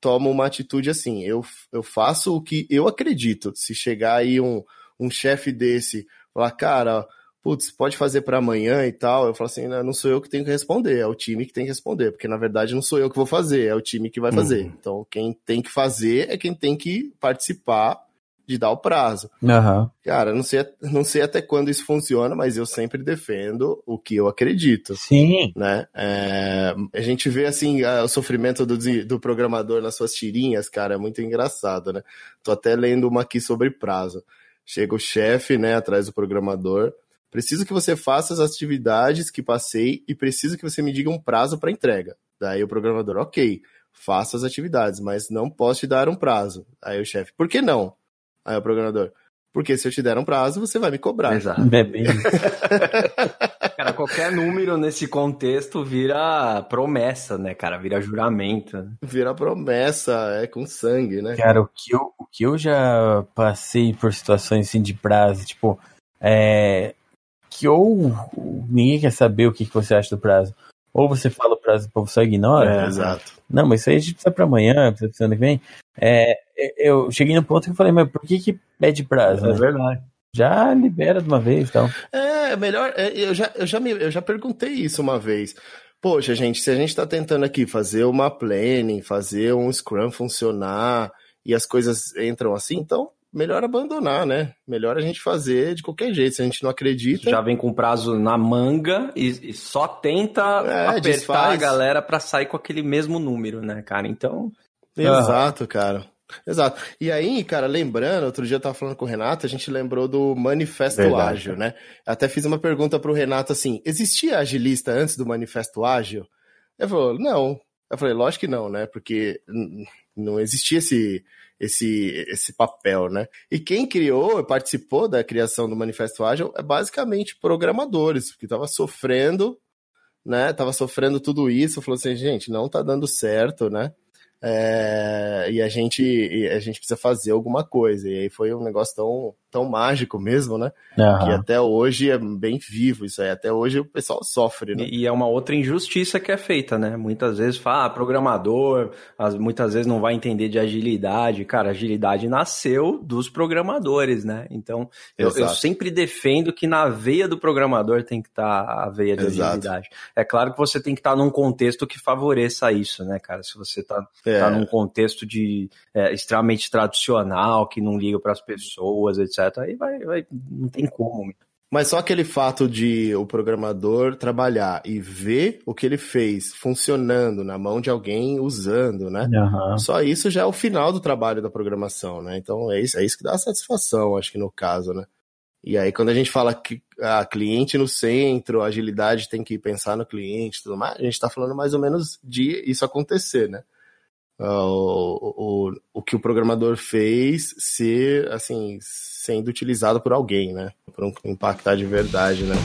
tomo uma atitude assim. Eu, eu faço o que eu acredito. Se chegar aí um, um chefe desse, falar, cara, putz, pode fazer para amanhã e tal, eu falo assim, não, não sou eu que tenho que responder, é o time que tem que responder, porque na verdade não sou eu que vou fazer, é o time que vai fazer. Uhum. Então, quem tem que fazer é quem tem que participar de dar o prazo. Uhum. Cara, não sei, não sei até quando isso funciona, mas eu sempre defendo o que eu acredito. Sim. Né? É, a gente vê assim o sofrimento do, do programador nas suas tirinhas, cara, é muito engraçado, né? Tô até lendo uma aqui sobre prazo. chega o chefe, né, atrás do programador. Preciso que você faça as atividades que passei e preciso que você me diga um prazo para entrega. Daí o programador, ok, faça as atividades, mas não posso te dar um prazo. Aí o chefe, por que não? Aí o programador, porque se eu te der um prazo, você vai me cobrar. Exato. É bem... [laughs] cara, qualquer número nesse contexto vira promessa, né, cara? Vira juramento. Né? Vira promessa, é com sangue, né? Cara, o que eu, o que eu já passei por situações assim de prazo, tipo, é. Que ou ninguém quer saber o que, que você acha do prazo. Ou você fala o prazo e o povo só ignora. É, exato. Não, mas isso aí a gente precisa pra amanhã, precisa pra ano que vem. É, eu cheguei no ponto que eu falei, mas por que que pede prazo? É né? verdade. Já libera de uma vez então. É, melhor. É, eu, já, eu, já me, eu já perguntei isso uma vez. Poxa, gente, se a gente está tentando aqui fazer uma planning, fazer um Scrum funcionar e as coisas entram assim, então melhor abandonar, né? Melhor a gente fazer de qualquer jeito. Se a gente não acredita. Já vem com prazo na manga e, e só tenta é, apertar desfaz. a galera para sair com aquele mesmo número, né, cara? Então. Exato, cara. Exato. E aí, cara, lembrando, outro dia eu tava falando com o Renato, a gente lembrou do Manifesto Verdade. Ágil, né? Até fiz uma pergunta pro Renato assim: existia agilista antes do Manifesto Ágil? Ele falou: não. Eu falei: lógico que não, né? Porque não existia esse, esse, esse papel, né? E quem criou, participou da criação do Manifesto Ágil é basicamente programadores, que tava sofrendo, né? Tava sofrendo tudo isso, falou assim, gente, não tá dando certo, né? É, e a gente e a gente precisa fazer alguma coisa. E aí foi um negócio tão, tão mágico mesmo, né? Uhum. Que até hoje é bem vivo isso aí. Até hoje o pessoal sofre, né? E, e é uma outra injustiça que é feita, né? Muitas vezes fala, ah, programador, as, muitas vezes não vai entender de agilidade. Cara, agilidade nasceu dos programadores, né? Então, eu, eu, sempre defendo que na veia do programador tem que estar tá a veia de Exato. agilidade. É claro que você tem que estar tá num contexto que favoreça isso, né, cara? Se você tá é. tá num contexto de é, extremamente tradicional, que não liga para as pessoas, etc. Aí vai, vai, não tem como. Mas só aquele fato de o programador trabalhar e ver o que ele fez funcionando na mão de alguém usando, né? Uhum. Só isso já é o final do trabalho da programação, né? Então é isso, é isso que dá satisfação, acho que no caso, né? E aí, quando a gente fala que a cliente no centro, agilidade tem que pensar no cliente tudo mais, a gente está falando mais ou menos de isso acontecer, né? Uh, o, o, o que o programador fez ser, assim, sendo utilizado por alguém, né? Para impactar de verdade, né?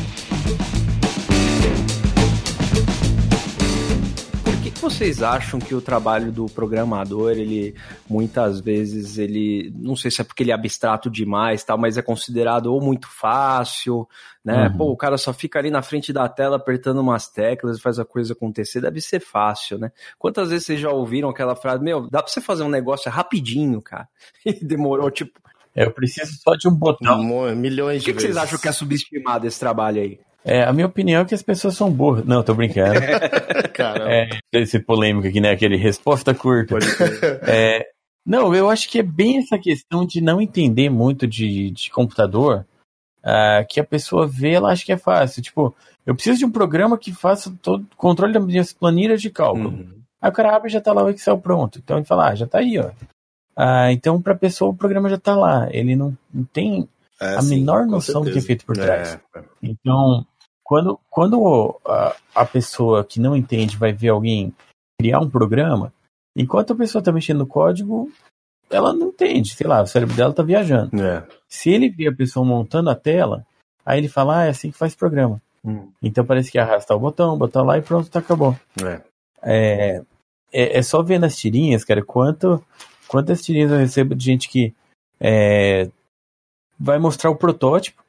Vocês acham que o trabalho do programador, ele muitas vezes ele, não sei se é porque ele é abstrato demais, tal, mas é considerado ou muito fácil, né? Uhum. Pô, o cara só fica ali na frente da tela apertando umas teclas e faz a coisa acontecer, deve ser fácil, né? Quantas vezes vocês já ouviram aquela frase, meu, dá pra você fazer um negócio rapidinho, cara? [laughs] E demorou tipo eu preciso só de um botão. Milhões de O que, que vocês acham que é subestimado esse trabalho aí? É, a minha opinião é que as pessoas são burras. Não, tô brincando. [laughs] Cara. É, esse polêmico aqui, né? Aquele resposta curta. [laughs] É, não, eu acho que é bem essa questão de não entender muito de, de computador, uh, que a pessoa vê, ela acha que é fácil. Tipo, eu preciso de um programa que faça todo o controle das minhas planilhas de cálculo. Uhum. Aí o cara abre e já tá lá o Excel pronto. Então ele fala, ah, já tá aí, ó. Ah, então, para a pessoa, o programa já está lá. Ele não, não tem é, a sim, menor noção do que é feito por trás. É. Então, quando, quando a, a, pessoa que não entende vai ver alguém criar um programa, enquanto a pessoa está mexendo no código, ela não entende. Sei lá, o cérebro dela está viajando. É. Se ele vê a pessoa montando a tela, aí ele fala, ah, é assim que faz programa. Hum. Então parece que arrasta o botão, botar lá e pronto, tá, acabou. É. É, é, é só ver nas tirinhas, cara, quanto Quantas tirinhas eu recebo de gente que é, vai mostrar o protótipo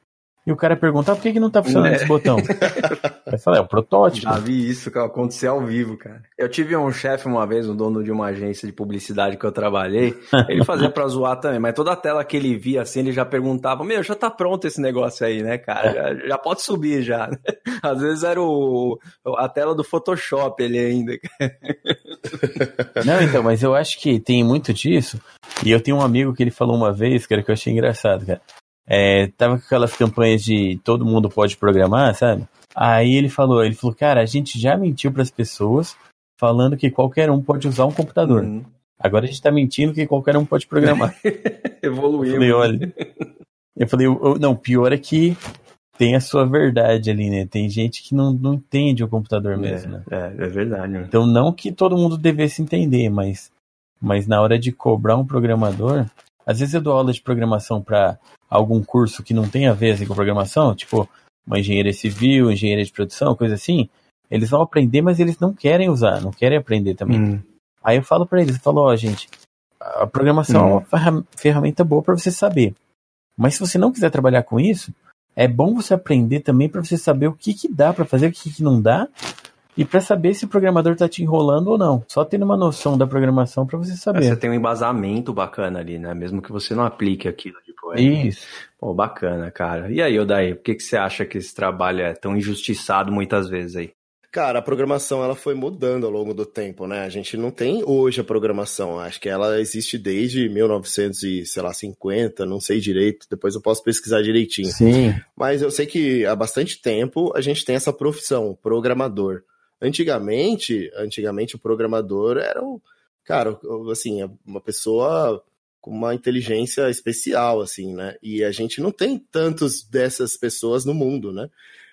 e o cara pergunta, ah, por que, que não tá funcionando é. esse botão? [laughs] Aí fala, é o protótipo. Já vi isso que aconteceu ao vivo, cara. Eu tive um chefe uma vez, um dono de uma agência de publicidade que eu trabalhei, ele fazia pra zoar também, mas toda a tela que ele via assim, ele já perguntava, meu, já tá pronto esse negócio aí, né, cara? Já, já pode subir já. [laughs] Às vezes era o, a tela do Photoshop ele ainda. [laughs] Não, então, mas eu acho que tem muito disso, e eu tenho um amigo que ele falou uma vez, cara, que eu achei engraçado, cara é, tava com aquelas campanhas de todo mundo pode programar, sabe? Aí ele falou, ele falou, cara, a gente já mentiu para as pessoas falando que qualquer um pode usar um computador. Uhum. Agora a gente tá mentindo que qualquer um pode programar. [laughs] Evoluiu. Falei, olha, Eu falei, não, pior é que tem a sua verdade ali, né? Tem gente que não, não entende o computador é, mesmo, né? É, é verdade. Né? Então, não que todo mundo devesse entender, mas, mas na hora de cobrar um programador, às vezes eu dou aula de programação para algum curso que não tem a ver assim, com programação, tipo uma engenharia civil, engenharia de produção, coisa assim. Eles vão aprender, mas eles não querem usar, não querem aprender também. Hum. Aí eu falo para eles, eu falo, ó, oh, gente, a programação hum. é uma ferramenta boa para você saber. Mas se você não quiser trabalhar com isso, é bom você aprender também para você saber o que, que dá para fazer, o que, que não dá, e para saber se o programador está te enrolando ou não. Só tendo uma noção da programação para você saber. É, você tem um embasamento bacana ali, né? Mesmo que você não aplique aquilo depois. Isso. Pô, bacana, cara. E aí, Odaí, por que, que você acha que esse trabalho é tão injustiçado muitas vezes aí? Cara, a programação ela foi mudando ao longo do tempo, né? A gente não tem hoje a programação. Acho que ela existe desde 1950, não sei direito. Depois eu posso pesquisar direitinho. Sim. Mas eu sei que há bastante tempo a gente tem essa profissão, programador. Antigamente, antigamente o programador era o cara, assim, uma pessoa com uma inteligência especial, assim, né? E a gente não tem tantos dessas pessoas no mundo, né?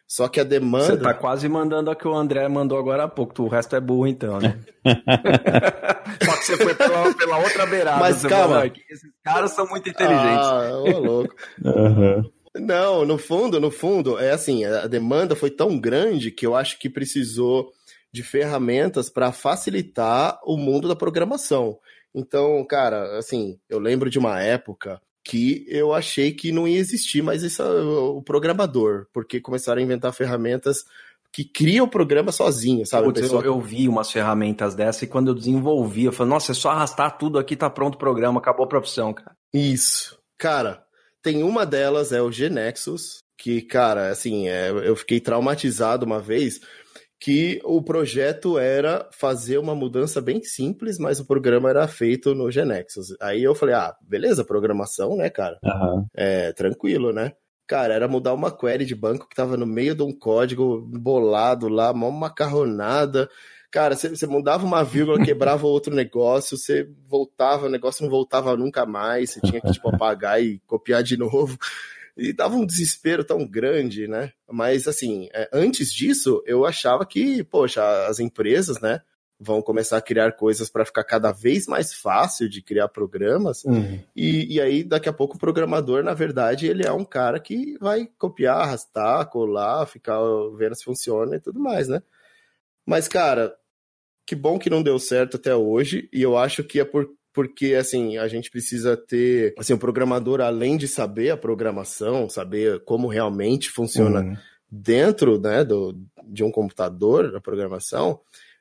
Só que a demanda. Você tá quase mandando a que o André mandou agora há pouco. O resto é burro, então, né? [laughs] Só que você foi pela, pela outra beirada. Mas calma. Falou, esses caras são muito inteligentes. Ah, ô louco. uhum. Não, no fundo, no fundo, é assim, a demanda foi tão grande que eu acho que precisou de ferramentas para facilitar o mundo da programação. Então, cara, assim, eu lembro de uma época que eu achei que não ia existir mais esse, o programador, porque começaram a inventar ferramentas que criam o programa sozinho, sabe? Putz, pessoa... eu, eu, vi umas ferramentas dessa e quando eu desenvolvi, eu falei, nossa, é só arrastar tudo aqui, tá pronto o programa, acabou a profissão, cara. Isso. Cara, tem uma delas, é o Genexus, que, cara, assim, é, eu fiquei traumatizado uma vez, que o projeto era fazer uma mudança bem simples, mas o programa era feito no Genexus. Aí eu falei, ah, beleza, programação, né, cara? Uhum. É, tranquilo, né? Cara, era mudar uma query de banco que tava no meio de um código bolado lá, uma macarronada. Cara, você mudava uma vírgula, quebrava outro negócio, você voltava, o negócio não voltava nunca mais, você tinha que, tipo, apagar e copiar de novo. E dava um desespero tão grande, né? Mas, assim, é, antes disso, eu achava que, poxa, as empresas, né? vão começar a criar coisas para ficar cada vez mais fácil de criar programas. Uhum. E, e aí, daqui a pouco, o programador, na verdade, ele é um cara que vai copiar, arrastar, colar, ficar vendo se funciona e tudo mais, né? Mas, cara, que bom que não deu certo até hoje. E eu acho que é por porque assim a gente precisa ter assim o programador além de saber a programação saber como realmente funciona uhum. dentro né do, de um computador a programação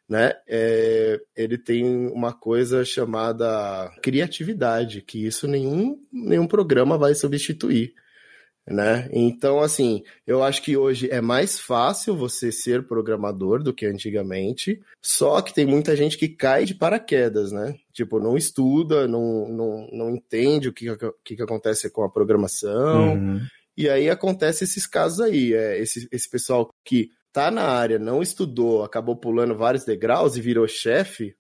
né é, ele tem uma coisa chamada criatividade que isso nenhum nenhum programa vai substituir né? Então, assim, eu acho que hoje é mais fácil você ser programador do que antigamente, só que tem muita gente que cai de paraquedas, né? Tipo, não estuda, não, não, não entende o que, que, que acontece com a programação, uhum. e aí acontece esses casos aí, é, esse, esse pessoal que tá na área, não estudou, acabou pulando vários degraus e virou chefe,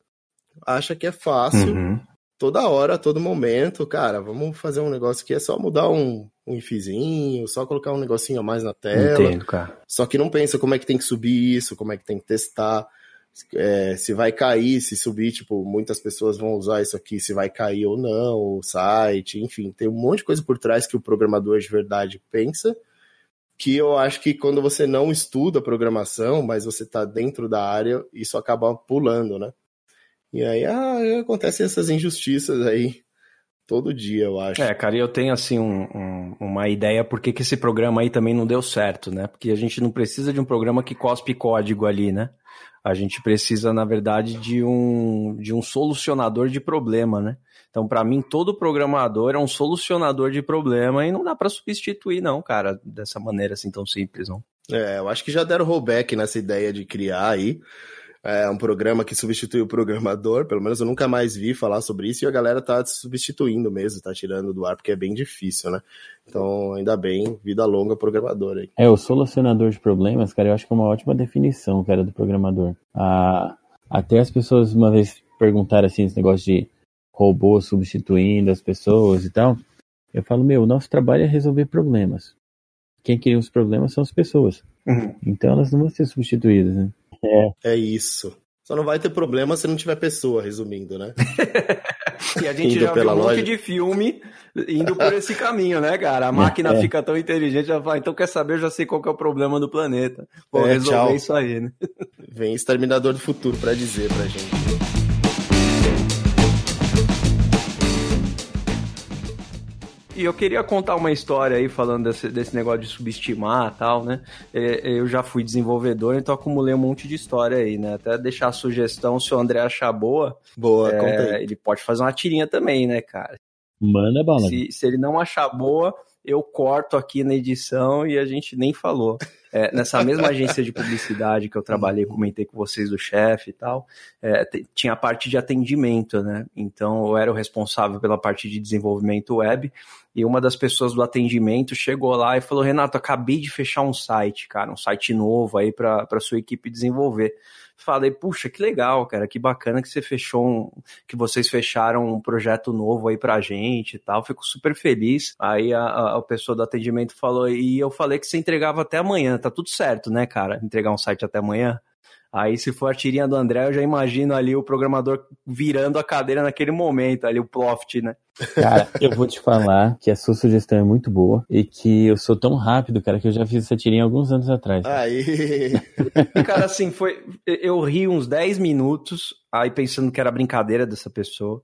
acha que é fácil, uhum toda hora, a todo momento, cara, vamos fazer um negócio que é só mudar um, um infizinho, só colocar um negocinho a mais na tela. Entendo, cara. Só que não pensa como é que tem que subir isso, como é que tem que testar, é, se vai cair, se subir, tipo, muitas pessoas vão usar isso aqui, se vai cair ou não, o site, enfim, tem um monte de coisa por trás que o programador de verdade pensa, que eu acho que quando você não estuda programação, mas você está dentro da área, isso acaba pulando, né? E aí ah, acontecem essas injustiças aí todo dia, eu acho. É, cara, eu tenho assim um, um, uma ideia por que esse programa aí também não deu certo, né? Porque a gente não precisa de um programa que cospe código ali, né? A gente precisa, na verdade, de um, de um solucionador de problema, né? Então, para mim, todo programador é um solucionador de problema e não dá para substituir, não, cara, dessa maneira assim tão simples, não. É, eu acho que já deram rollback nessa ideia de criar aí é um programa que substitui o programador, pelo menos eu nunca mais vi falar sobre isso, e a galera tá substituindo mesmo, tá tirando do ar, porque é bem difícil, né? Então, ainda bem, vida longa programador aí. É, o solucionador de problemas, cara, eu acho que é uma ótima definição, cara, do programador. Ah, até as pessoas uma vez perguntaram assim, esse negócio de robô substituindo as pessoas e tal. Eu falo, meu, o nosso trabalho é resolver problemas. Quem cria os problemas são as pessoas. Uhum. Então elas não vão ser substituídas, né? É. É isso. Só não vai ter problema se não tiver pessoa, resumindo, né? [laughs] e a gente já viu um monte de filme indo por esse caminho, né, cara? A máquina é. fica tão inteligente, já fala, então quer saber, eu já sei qual é o problema do planeta. Vou é, resolver tchau. isso aí, né? Vem Exterminador do Futuro para dizer pra gente. E eu queria contar uma história aí, falando desse, desse negócio de subestimar e tal, né? É, eu já fui desenvolvedor, então acumulei um monte de história aí, né? Até deixar a sugestão, se o André achar boa, boa é, ele pode fazer uma tirinha também, né, cara? Manda bala. Se, se ele não achar boa, eu corto aqui na edição e a gente nem falou. É, nessa mesma agência de publicidade que eu trabalhei, comentei com vocês do chefe e tal, é, tinha a parte de atendimento, né? Então eu era o responsável pela parte de desenvolvimento web e uma das pessoas do atendimento chegou lá e falou: Renato, acabei de fechar um site, cara, um site novo aí para sua equipe desenvolver falei, puxa, que legal, cara, que bacana que você fechou um, que vocês fecharam um projeto novo aí pra gente e tal, fico super feliz. Aí a, a, a pessoa do atendimento falou, e eu falei que você entregava até amanhã, tá tudo certo, né, cara, entregar um site até amanhã? Aí, se for a tirinha do André, eu já imagino ali o programador virando a cadeira naquele momento, ali o Ploft, né? Cara, eu vou te falar que a sua sugestão é muito boa e que eu sou tão rápido, cara, que eu já fiz essa tirinha alguns anos atrás. Aí. [laughs] cara, assim, foi. Eu ri uns 10 minutos, aí pensando que era brincadeira dessa pessoa.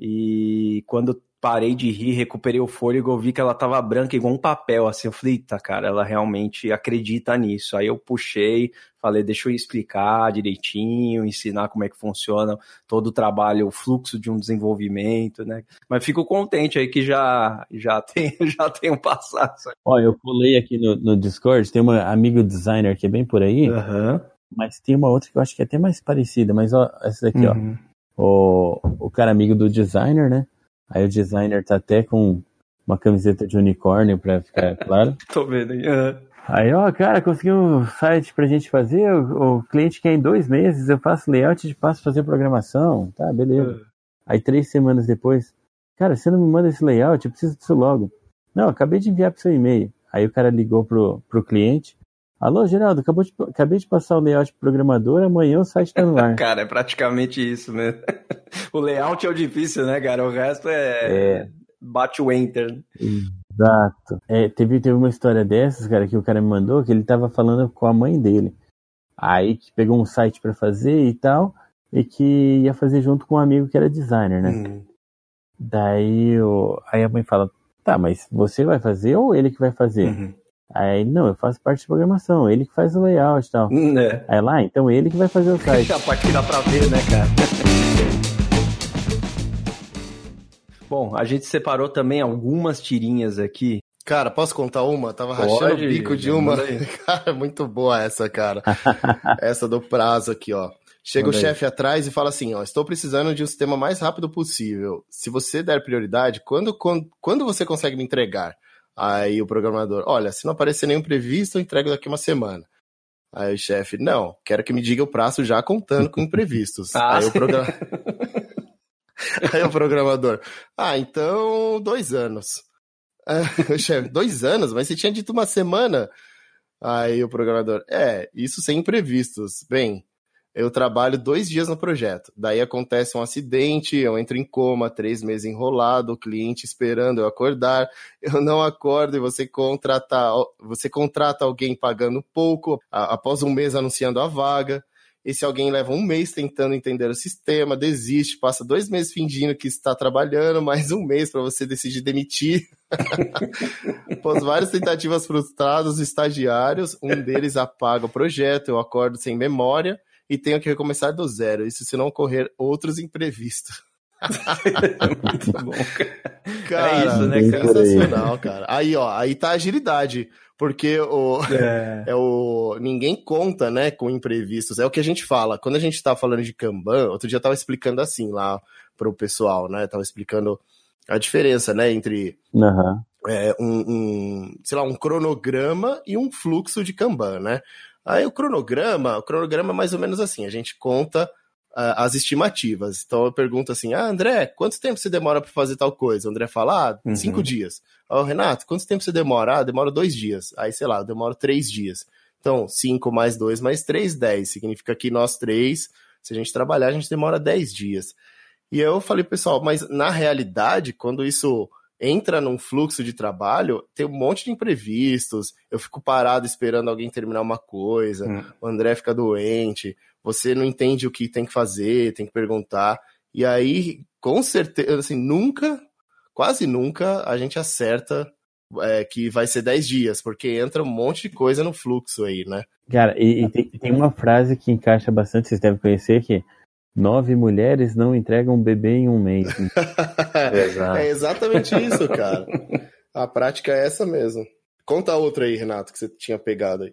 E quando parei de rir, recuperei o fôlego, eu vi que ela tava branca igual um papel, assim, eu falei, tá, cara, ela realmente acredita nisso. Aí eu puxei, falei, deixa eu explicar direitinho, ensinar como é que funciona todo o trabalho, o fluxo de um desenvolvimento, né? Mas fico contente aí que já já [laughs] tem já tenho passado. Olha, eu pulei aqui no, no Discord, tem uma amigo designer que é bem por aí, uhum. mas tem uma outra que eu acho que é até mais parecida, mas ó, essa daqui, uhum. ó. O, o cara amigo do designer, né? Aí o designer tá até com uma camiseta de unicórnio pra ficar [laughs] claro. Tô vendo aí. Uhum. Aí, ó, cara, consegui um site pra gente fazer. O, o, cliente quer em dois meses, eu faço layout e passo fazer programação. Tá, beleza. Uhum. Aí três semanas depois, cara, você não me manda esse layout, eu preciso disso logo. Não, acabei de enviar pro seu e-mail. Aí o cara ligou pro, pro cliente. Alô, Geraldo, acabou de, acabei de passar o layout pro programador, amanhã o site tá no ar. [laughs] cara, é praticamente isso mesmo. [laughs] o layout é o difícil, né, cara? O resto é. é. Bate o enter. Exato. É, teve, teve uma história dessas, cara, que o cara me mandou, que ele tava falando com a mãe dele. Aí que pegou um site para fazer e tal, e que ia fazer junto com um amigo que era designer, né? Hum. Daí, o, aí a mãe fala, tá, mas você vai fazer ou ele que vai fazer? Uhum. Aí, não, eu faço parte de programação, ele que faz o layout e tal. Hum, é. Aí lá, então ele que vai fazer o site. a parte que dá pra ver, né, cara? [laughs] Bom, a gente separou também algumas tirinhas aqui. Cara, posso contar uma? Tava Pode, rachando o bico de uma. [laughs] Cara, muito boa essa, cara. [laughs] essa do prazo aqui, ó. Chega Manda o chefe atrás e fala assim, ó, estou precisando de um sistema mais rápido possível. Se você der prioridade, quando, quando, quando você consegue me entregar? Aí o programador, olha, se não aparecer nenhum previsto, eu entrego daqui uma semana. Aí o chefe, não, quero que me diga o prazo já contando com imprevistos. [laughs] ah, Aí o programa... [laughs] Aí o programador, ah, então dois anos. o [laughs] chefe, dois anos? Mas você tinha dito uma semana. Aí o programador, é, isso sem imprevistos. Bem, eu trabalho dois dias no projeto. Daí acontece um acidente, eu entro em coma, três meses enrolado, o cliente esperando eu acordar, eu não acordo e você contrata, você contrata alguém pagando pouco, após um mês anunciando a vaga. Esse alguém leva um mês tentando entender o sistema, desiste, passa dois meses fingindo que está trabalhando, mais um mês para você decidir demitir. [laughs] Após várias tentativas frustradas, os estagiários, um deles apaga o projeto, eu acordo sem memória e tenho que recomeçar do zero. Isso se não ocorrer outros imprevistos. [laughs] Muito bom, cara. cara é isso, né, cara? Sensacional, cara. Aí, ó, aí tá a agilidade. Porque o, é. [laughs] é. o. Ninguém conta, né, com imprevistos. É o que a gente fala. Quando a gente tá falando de Kanban, outro dia eu tava explicando assim lá pro pessoal, né? tava explicando a diferença, né, entre uhum. é, um, um, sei lá, um cronograma e um fluxo de Kanban, né? Aí o cronograma, o cronograma é mais ou menos assim, a gente conta as estimativas. Então eu pergunto assim: ah, André, quanto tempo você demora para fazer tal coisa? O André fala: ah, uhum. cinco dias. Ah, Renato, quanto tempo você demora? Ah, demora dois dias. Aí, sei lá, eu demoro três dias. Então, cinco mais dois mais três, dez. Significa que nós três, se a gente trabalhar, a gente demora dez dias. E eu falei, pessoal, mas na realidade, quando isso entra num fluxo de trabalho, tem um monte de imprevistos. Eu fico parado esperando alguém terminar uma coisa, hum. o André fica doente, você não entende o que tem que fazer, tem que perguntar. E aí, com certeza, assim, nunca, quase nunca, a gente acerta é, que vai ser 10 dias, porque entra um monte de coisa no fluxo aí, né? Cara, e, e tem, tem, uma frase que encaixa bastante, vocês devem conhecer, que nove mulheres não entregam um bebê em um mês. [laughs] é exatamente isso, cara. A prática é essa mesmo. Conta outra aí, Renato, que você tinha pegado aí.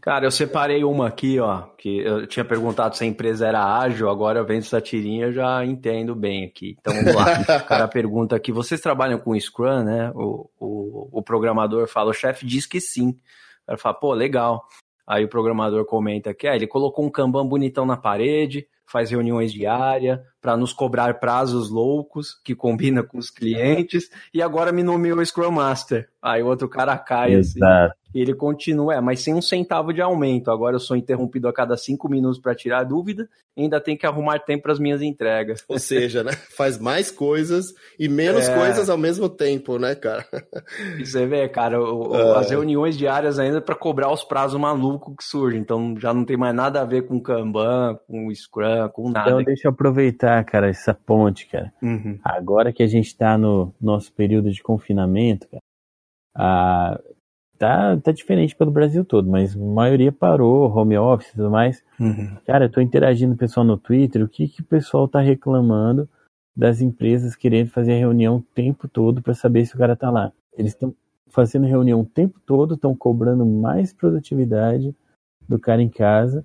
Cara, eu separei uma aqui, ó, que eu tinha perguntado se a empresa era ágil, agora eu vendo essa tirinha, eu já entendo bem aqui. Então vamos lá. [laughs] o cara pergunta aqui, vocês trabalham com Scrum, né? O, o, o programador fala, o chefe diz que sim. O cara fala, pô, legal. Aí o programador comenta que ah, ele colocou um Kanban bonitão na parede, faz reuniões diárias para nos cobrar prazos loucos que combina com os clientes e agora me nomeou Scrum Master. Aí o outro cara cai assim. Exato. assim. E ele continua, é, mas sem um centavo de aumento. Agora eu sou interrompido a cada cinco minutos para tirar dúvida e ainda tem que arrumar tempo para as minhas entregas. Ou seja, né? [laughs] Faz mais coisas e menos é... coisas ao mesmo tempo, né, cara? E você vê, cara, o, é... as reuniões diárias ainda para cobrar os prazos malucos que surgem. Então já não tem mais nada a ver com Kanban, com Scrum, com nada. Então deixa eu aproveitar, cara, essa ponte, cara. Uhum. Agora que a gente está no nosso período de confinamento, cara, a tá, tá diferente pelo Brasil todo, mas a maioria parou, home office e tudo mais. Uhum. Cara, eu tô interagindo com o pessoal no Twitter, o que, que o pessoal tá reclamando das empresas querendo fazer reunião o tempo todo para saber se o cara tá lá. Eles estão fazendo reunião o tempo todo, estão cobrando mais produtividade do cara em casa.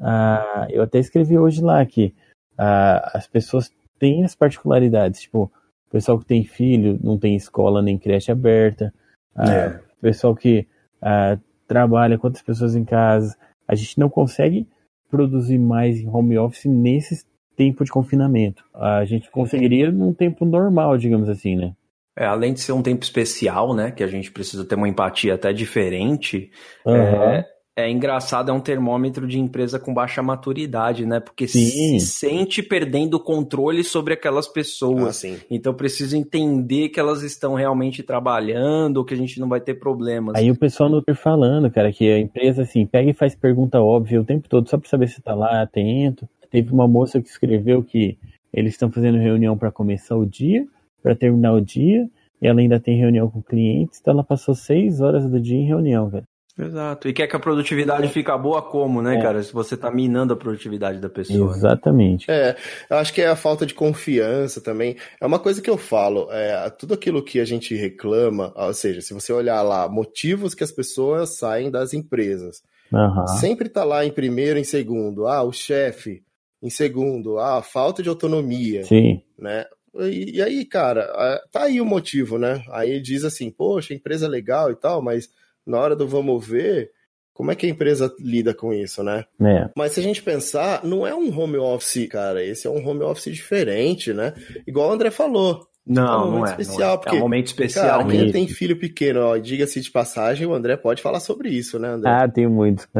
Ah, eu até escrevi hoje lá que as pessoas têm as particularidades, tipo, o pessoal que tem filho não tem escola nem creche aberta. É pessoal que uh, trabalha, quantas pessoas em casa. A gente não consegue produzir mais em home office nesse tempo de confinamento. A gente conseguiria num tempo normal, digamos assim, né? É, além de ser um tempo especial, né, que a gente precisa ter uma empatia até diferente, uhum. é, é engraçado, é um termômetro de empresa com baixa maturidade, né? Porque Sim. se sente perdendo o controle sobre aquelas pessoas. Ah, então precisa entender que elas estão realmente trabalhando, que a gente não vai ter problemas. Aí o pessoal não tá falando, cara, que a empresa assim, pega e faz pergunta óbvia o tempo todo, só para saber se tá lá atento. Teve uma moça que escreveu que eles estão fazendo reunião para começar o dia, para terminar o dia, e ela ainda tem reunião com clientes, então ela passou seis horas do dia em reunião, velho. Exato. E quer que a produtividade fica boa como, né, é. cara? Se você tá minando a produtividade da pessoa. Né? Exatamente. Né? É, eu acho que é a falta de confiança também. É uma coisa que eu falo, é, tudo aquilo que a gente reclama, ou seja, se você olhar lá, motivos que as pessoas saem das empresas. Uhum. Sempre tá lá em primeiro, em segundo. Ah, o chefe. Em segundo, ah, falta de autonomia. Sim. Né? E, e aí, cara, tá aí o motivo, né? Aí diz assim, poxa, empresa é legal e tal, mas na hora do vamos ver, como é que a empresa lida com isso, né? É. Mas se a gente pensar, não é um home office, cara, esse é um home office diferente, né? Igual o André falou. Não, é um não, é, especial, não é. Porque, é um momento especial. Cara, quem tem filho pequeno, ó, diga-se de passagem, o André pode falar sobre isso, né, André? Ah, tenho muito. [laughs]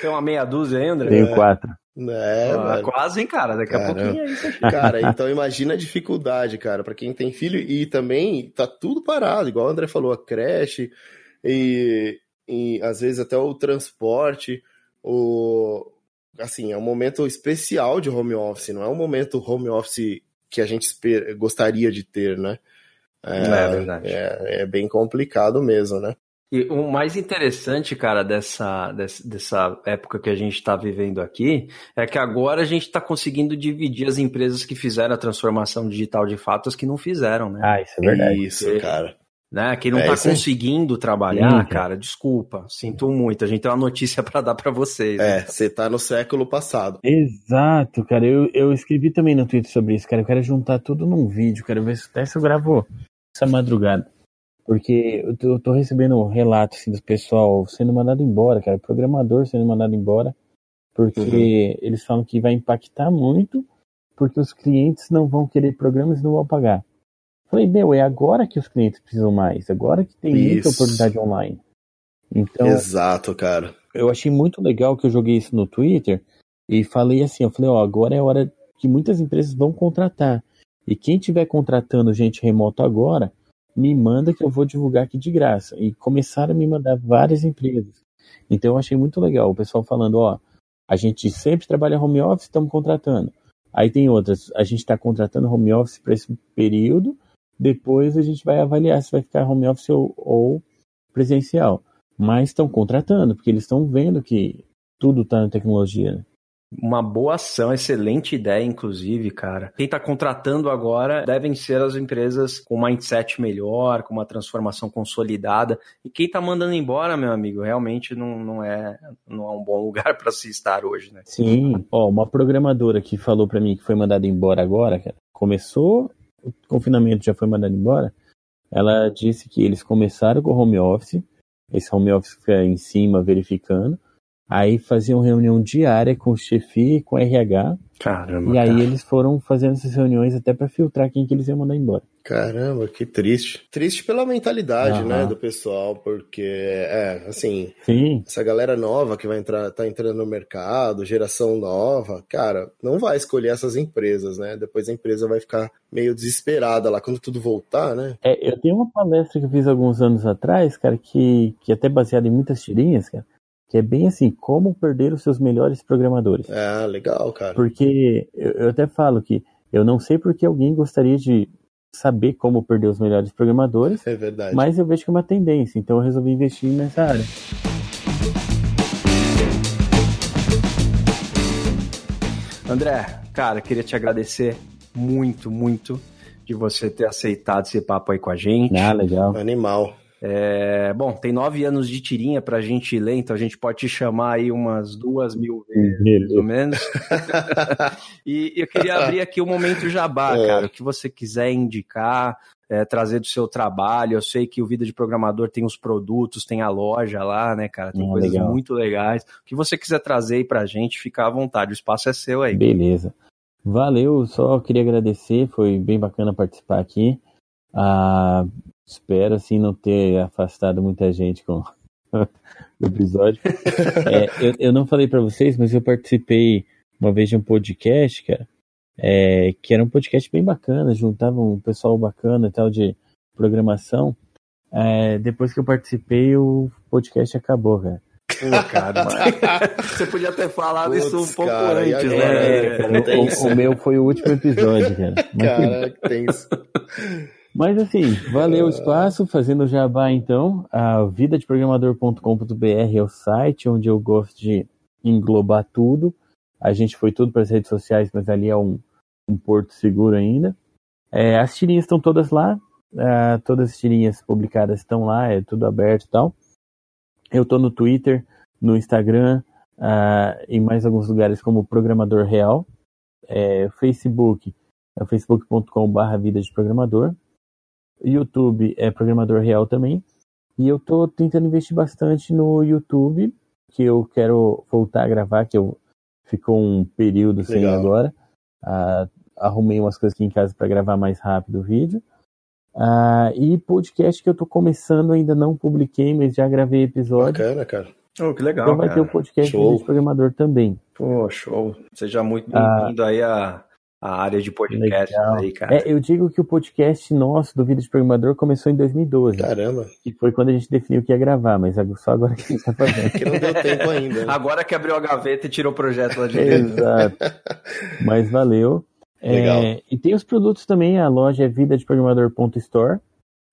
tem uma meia dúzia aí, André? Tenho quatro. É, ah, quase, hein, cara? Daqui a pouquinho é isso aqui. Cara, então imagina a dificuldade, cara, para quem tem filho e também tá tudo parado, igual o André falou, a creche e, e às vezes até o transporte, o assim, é um momento especial de home office, não é um momento home office que a gente gostaria de ter, né? É, é verdade. É, é bem complicado mesmo, né? E o mais interessante, cara, dessa, dessa época que a gente está vivendo aqui, é que agora a gente está conseguindo dividir as empresas que fizeram a transformação digital de fato as que não fizeram, né? Ah, isso é verdade. Isso, Porque, cara. Né? Quem não está é, conseguindo trabalhar, cara, desculpa, sinto muito. A gente tem uma notícia [laughs] para dar para vocês. É, né? você tá no século passado. Exato, cara. Eu, eu escrevi também no Twitter sobre isso, cara. Eu quero juntar tudo num vídeo, quero ver se até se eu gravo essa madrugada. Porque eu tô, eu tô recebendo relatos assim, do pessoal sendo mandado embora, cara, programador sendo mandado embora porque uhum. eles falam que vai impactar muito, porque os clientes não vão querer programas e não vão pagar. Falei, meu, é agora que os clientes precisam mais, agora que tem isso. muita oportunidade online. Então, Exato, cara. Eu achei muito legal que eu joguei isso no Twitter e falei assim, eu falei, ó, agora é a hora que muitas empresas vão contratar. E quem estiver contratando gente remoto agora, me manda que eu vou divulgar aqui de graça. E começaram a me mandar várias empresas. Então eu achei muito legal o pessoal falando, ó, a gente sempre trabalha home office, estamos contratando. Aí tem outras, a gente está contratando home office para esse período, depois a gente vai avaliar se vai ficar home office ou, ou presencial. Mas estão contratando, porque eles estão vendo que tudo está na tecnologia. Uma boa ação, excelente ideia, inclusive, cara. Quem está contratando agora devem ser as empresas com um mindset melhor, com uma transformação consolidada. E quem está mandando embora, meu amigo, realmente não, não, é, não é um bom [laughs] lugar para se estar hoje, né? Sim. Ó, uma programadora que falou para mim que foi mandada embora agora, cara, começou o confinamento, já foi mandada embora. Ela disse que eles começaram com home office, esse home office fica em cima verificando Aí faziam reunião diária com o chefe, com o RH. Caramba. E aí cara. eles foram fazendo essas reuniões até para filtrar quem que eles iam mandar embora. Caramba, que triste. Triste pela mentalidade, né, do pessoal, porque é, assim, Sim. essa galera nova que vai entrar, tá entrando no mercado, geração nova, cara, não vai escolher essas empresas, né? Depois a empresa vai ficar meio desesperada lá quando tudo voltar, né? É, eu tenho uma palestra que eu fiz alguns anos atrás, cara, que, que é até baseada em muitas tirinhas, cara, que é bem assim, como perder os seus melhores programadores. Ah, legal, cara. Porque eu, eu até falo que eu não sei porque alguém gostaria de saber como perder os melhores programadores. É verdade. Mas eu vejo que é uma tendência, então eu resolvi investir nessa área. André, cara, queria te agradecer muito, muito de você ter aceitado esse papo aí com a gente. Ah, legal. Animal. É, bom, tem nove anos de tirinha pra gente ler, então a gente pode te chamar aí umas duas mil vezes, ou menos. [laughs] e eu queria abrir aqui o momento jabá, é. cara. O que você quiser indicar, é, trazer do seu trabalho. Eu sei que o Vida de Programador tem os produtos, tem a loja lá, né, cara? Tem ah, coisas legal. muito legais. O que você quiser trazer aí pra gente, fica à vontade. O espaço é seu aí. Beleza. Valeu, só queria agradecer, foi bem bacana participar aqui. Ah, Espero, assim, não ter afastado muita gente com [laughs] o episódio. é, eu, eu não falei para vocês, mas eu participei uma vez de um podcast, cara, é, que era um podcast bem bacana, juntava um pessoal bacana e tal de programação. É, depois que eu participei, o podcast acabou, cara. Pô, cara, [laughs] você podia ter falado Puts, isso um pouco cara, antes, né? É, cara, o, o, meu foi o último episódio, cara. Mas, que tenso. Mas assim, valeu o espaço, fazendo jabá então, a vidadeprogramador.com.br é o site onde eu gosto de englobar tudo. A gente foi tudo para as redes sociais, mas ali é um, um porto seguro ainda. É, as tirinhas estão todas lá, é, todas as tirinhas publicadas estão lá, é tudo aberto e tal. Eu estou no Twitter, no Instagram, uh, em mais alguns lugares como Programador Real. É, Facebook, é facebook.com.br Vida de Programador. YouTube é programador real também. E eu tô tentando investir bastante no YouTube, que eu quero voltar a gravar, que eu ficou um período sem agora. Uh, arrumei umas coisas aqui em casa para gravar mais rápido o vídeo. Uh, e podcast que eu tô começando, ainda não publiquei, mas já gravei episódio. Bacana, cara. Oh, que legal. Então vai cara. ter o podcast do programador também. Pô, show. Seja muito bem-vindo uh, aí a a área de podcast Legal. aí, cara. É, eu digo que o podcast nosso do Vida de Programador começou em 2012. Caramba. E foi quando a gente definiu que ia gravar, mas só agora que a gente tá fazendo. [laughs] que não deu tempo ainda. Né? Agora que abriu a gaveta e tirou o projeto lá de dentro. Exato. [laughs] mas valeu. Legal. É, e tem os produtos também, a loja é vidadeprogramador.store,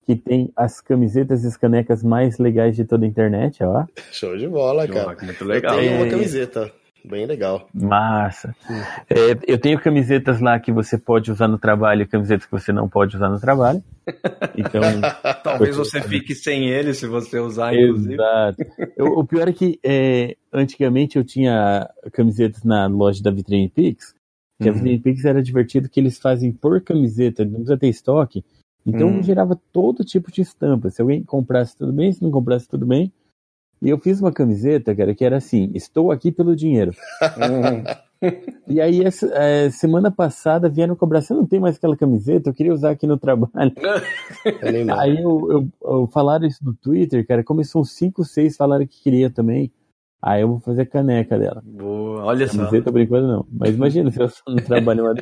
que tem as camisetas e as canecas mais legais de toda a internet, ó. Show de bola, cara. Muito legal. Eu tenho uma camiseta. Bem legal. Massa. É, eu tenho camisetas lá que você pode usar no trabalho e camisetas que você não pode usar no trabalho. Então. [laughs] Talvez você fique sem ele se você usar, inclusive. Exato. Eu, o pior é que é, antigamente eu tinha camisetas na loja da Vitrine Pix. Que uhum. a Vitrine Pix era divertido que eles fazem por camiseta, não precisa ter estoque. Então uhum. gerava todo tipo de estampa. Se alguém comprasse tudo bem, se não comprasse tudo bem. E eu fiz uma camiseta, cara, que era assim: estou aqui pelo dinheiro. [laughs] e aí, essa, é, semana passada vieram cobrar: você não tem mais aquela camiseta? Eu queria usar aqui no trabalho. [laughs] aí eu, eu, eu, falaram isso no Twitter, cara. Começou uns 5, 6 falaram que queria também. Aí eu vou fazer a caneca dela. Boa, olha só. Não tô brincando, não. Mas imagina se eu só não [laughs] trabalho uma...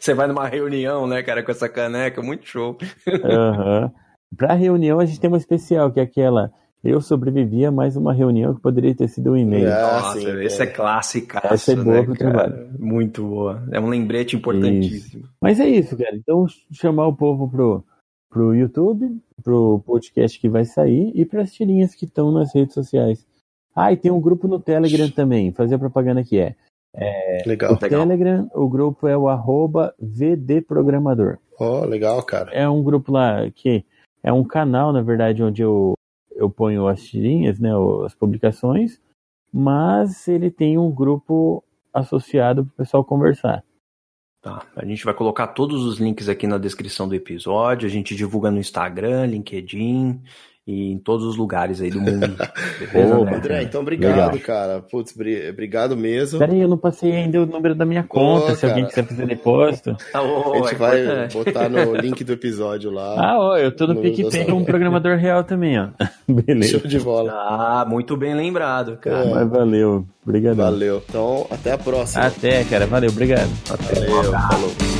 Você vai numa reunião, né, cara, com essa caneca, muito show. Uhum. Pra reunião a gente tem uma especial, que é aquela. Eu sobrevivi a mais uma reunião que poderia ter sido um e-mail. Nossa, sim, esse é, é clássico. Essa é boa né, pro cara? trabalho. Muito boa. É um lembrete importantíssimo. Isso. Mas é isso, cara. Então, chamar o povo pro, pro YouTube, pro podcast que vai sair e para as tirinhas que estão nas redes sociais. Ah, e tem um grupo no Telegram também, fazer a propaganda aqui é. é legal. O legal. Telegram, o grupo é o arroba VDProgramador. Oh, legal, cara. É um grupo lá que é um canal, na verdade, onde eu, eu ponho as tirinhas, né, as publicações, mas ele tem um grupo associado para o pessoal conversar. Tá. A gente vai colocar todos os links aqui na descrição do episódio. A gente divulga no Instagram, LinkedIn em todos os lugares aí do [laughs] mundo. Beleza, né? André, então obrigado, Legal. cara. Putz, obrigado mesmo. Peraí, eu não passei ainda o número da minha conta, se cara. alguém quiser fazer depósito. [laughs] Ah, oh, a gente é vai importante. botar no link do episódio lá. Ah, ó, eu tô no, no PicPay com um programador real também, ó. [laughs] Beleza. Show de bola. Ah, muito bem lembrado, cara. É. Mas valeu, obrigado. Valeu. Então, até a próxima. Até, cara, valeu, obrigado. Até. Valeu, falou.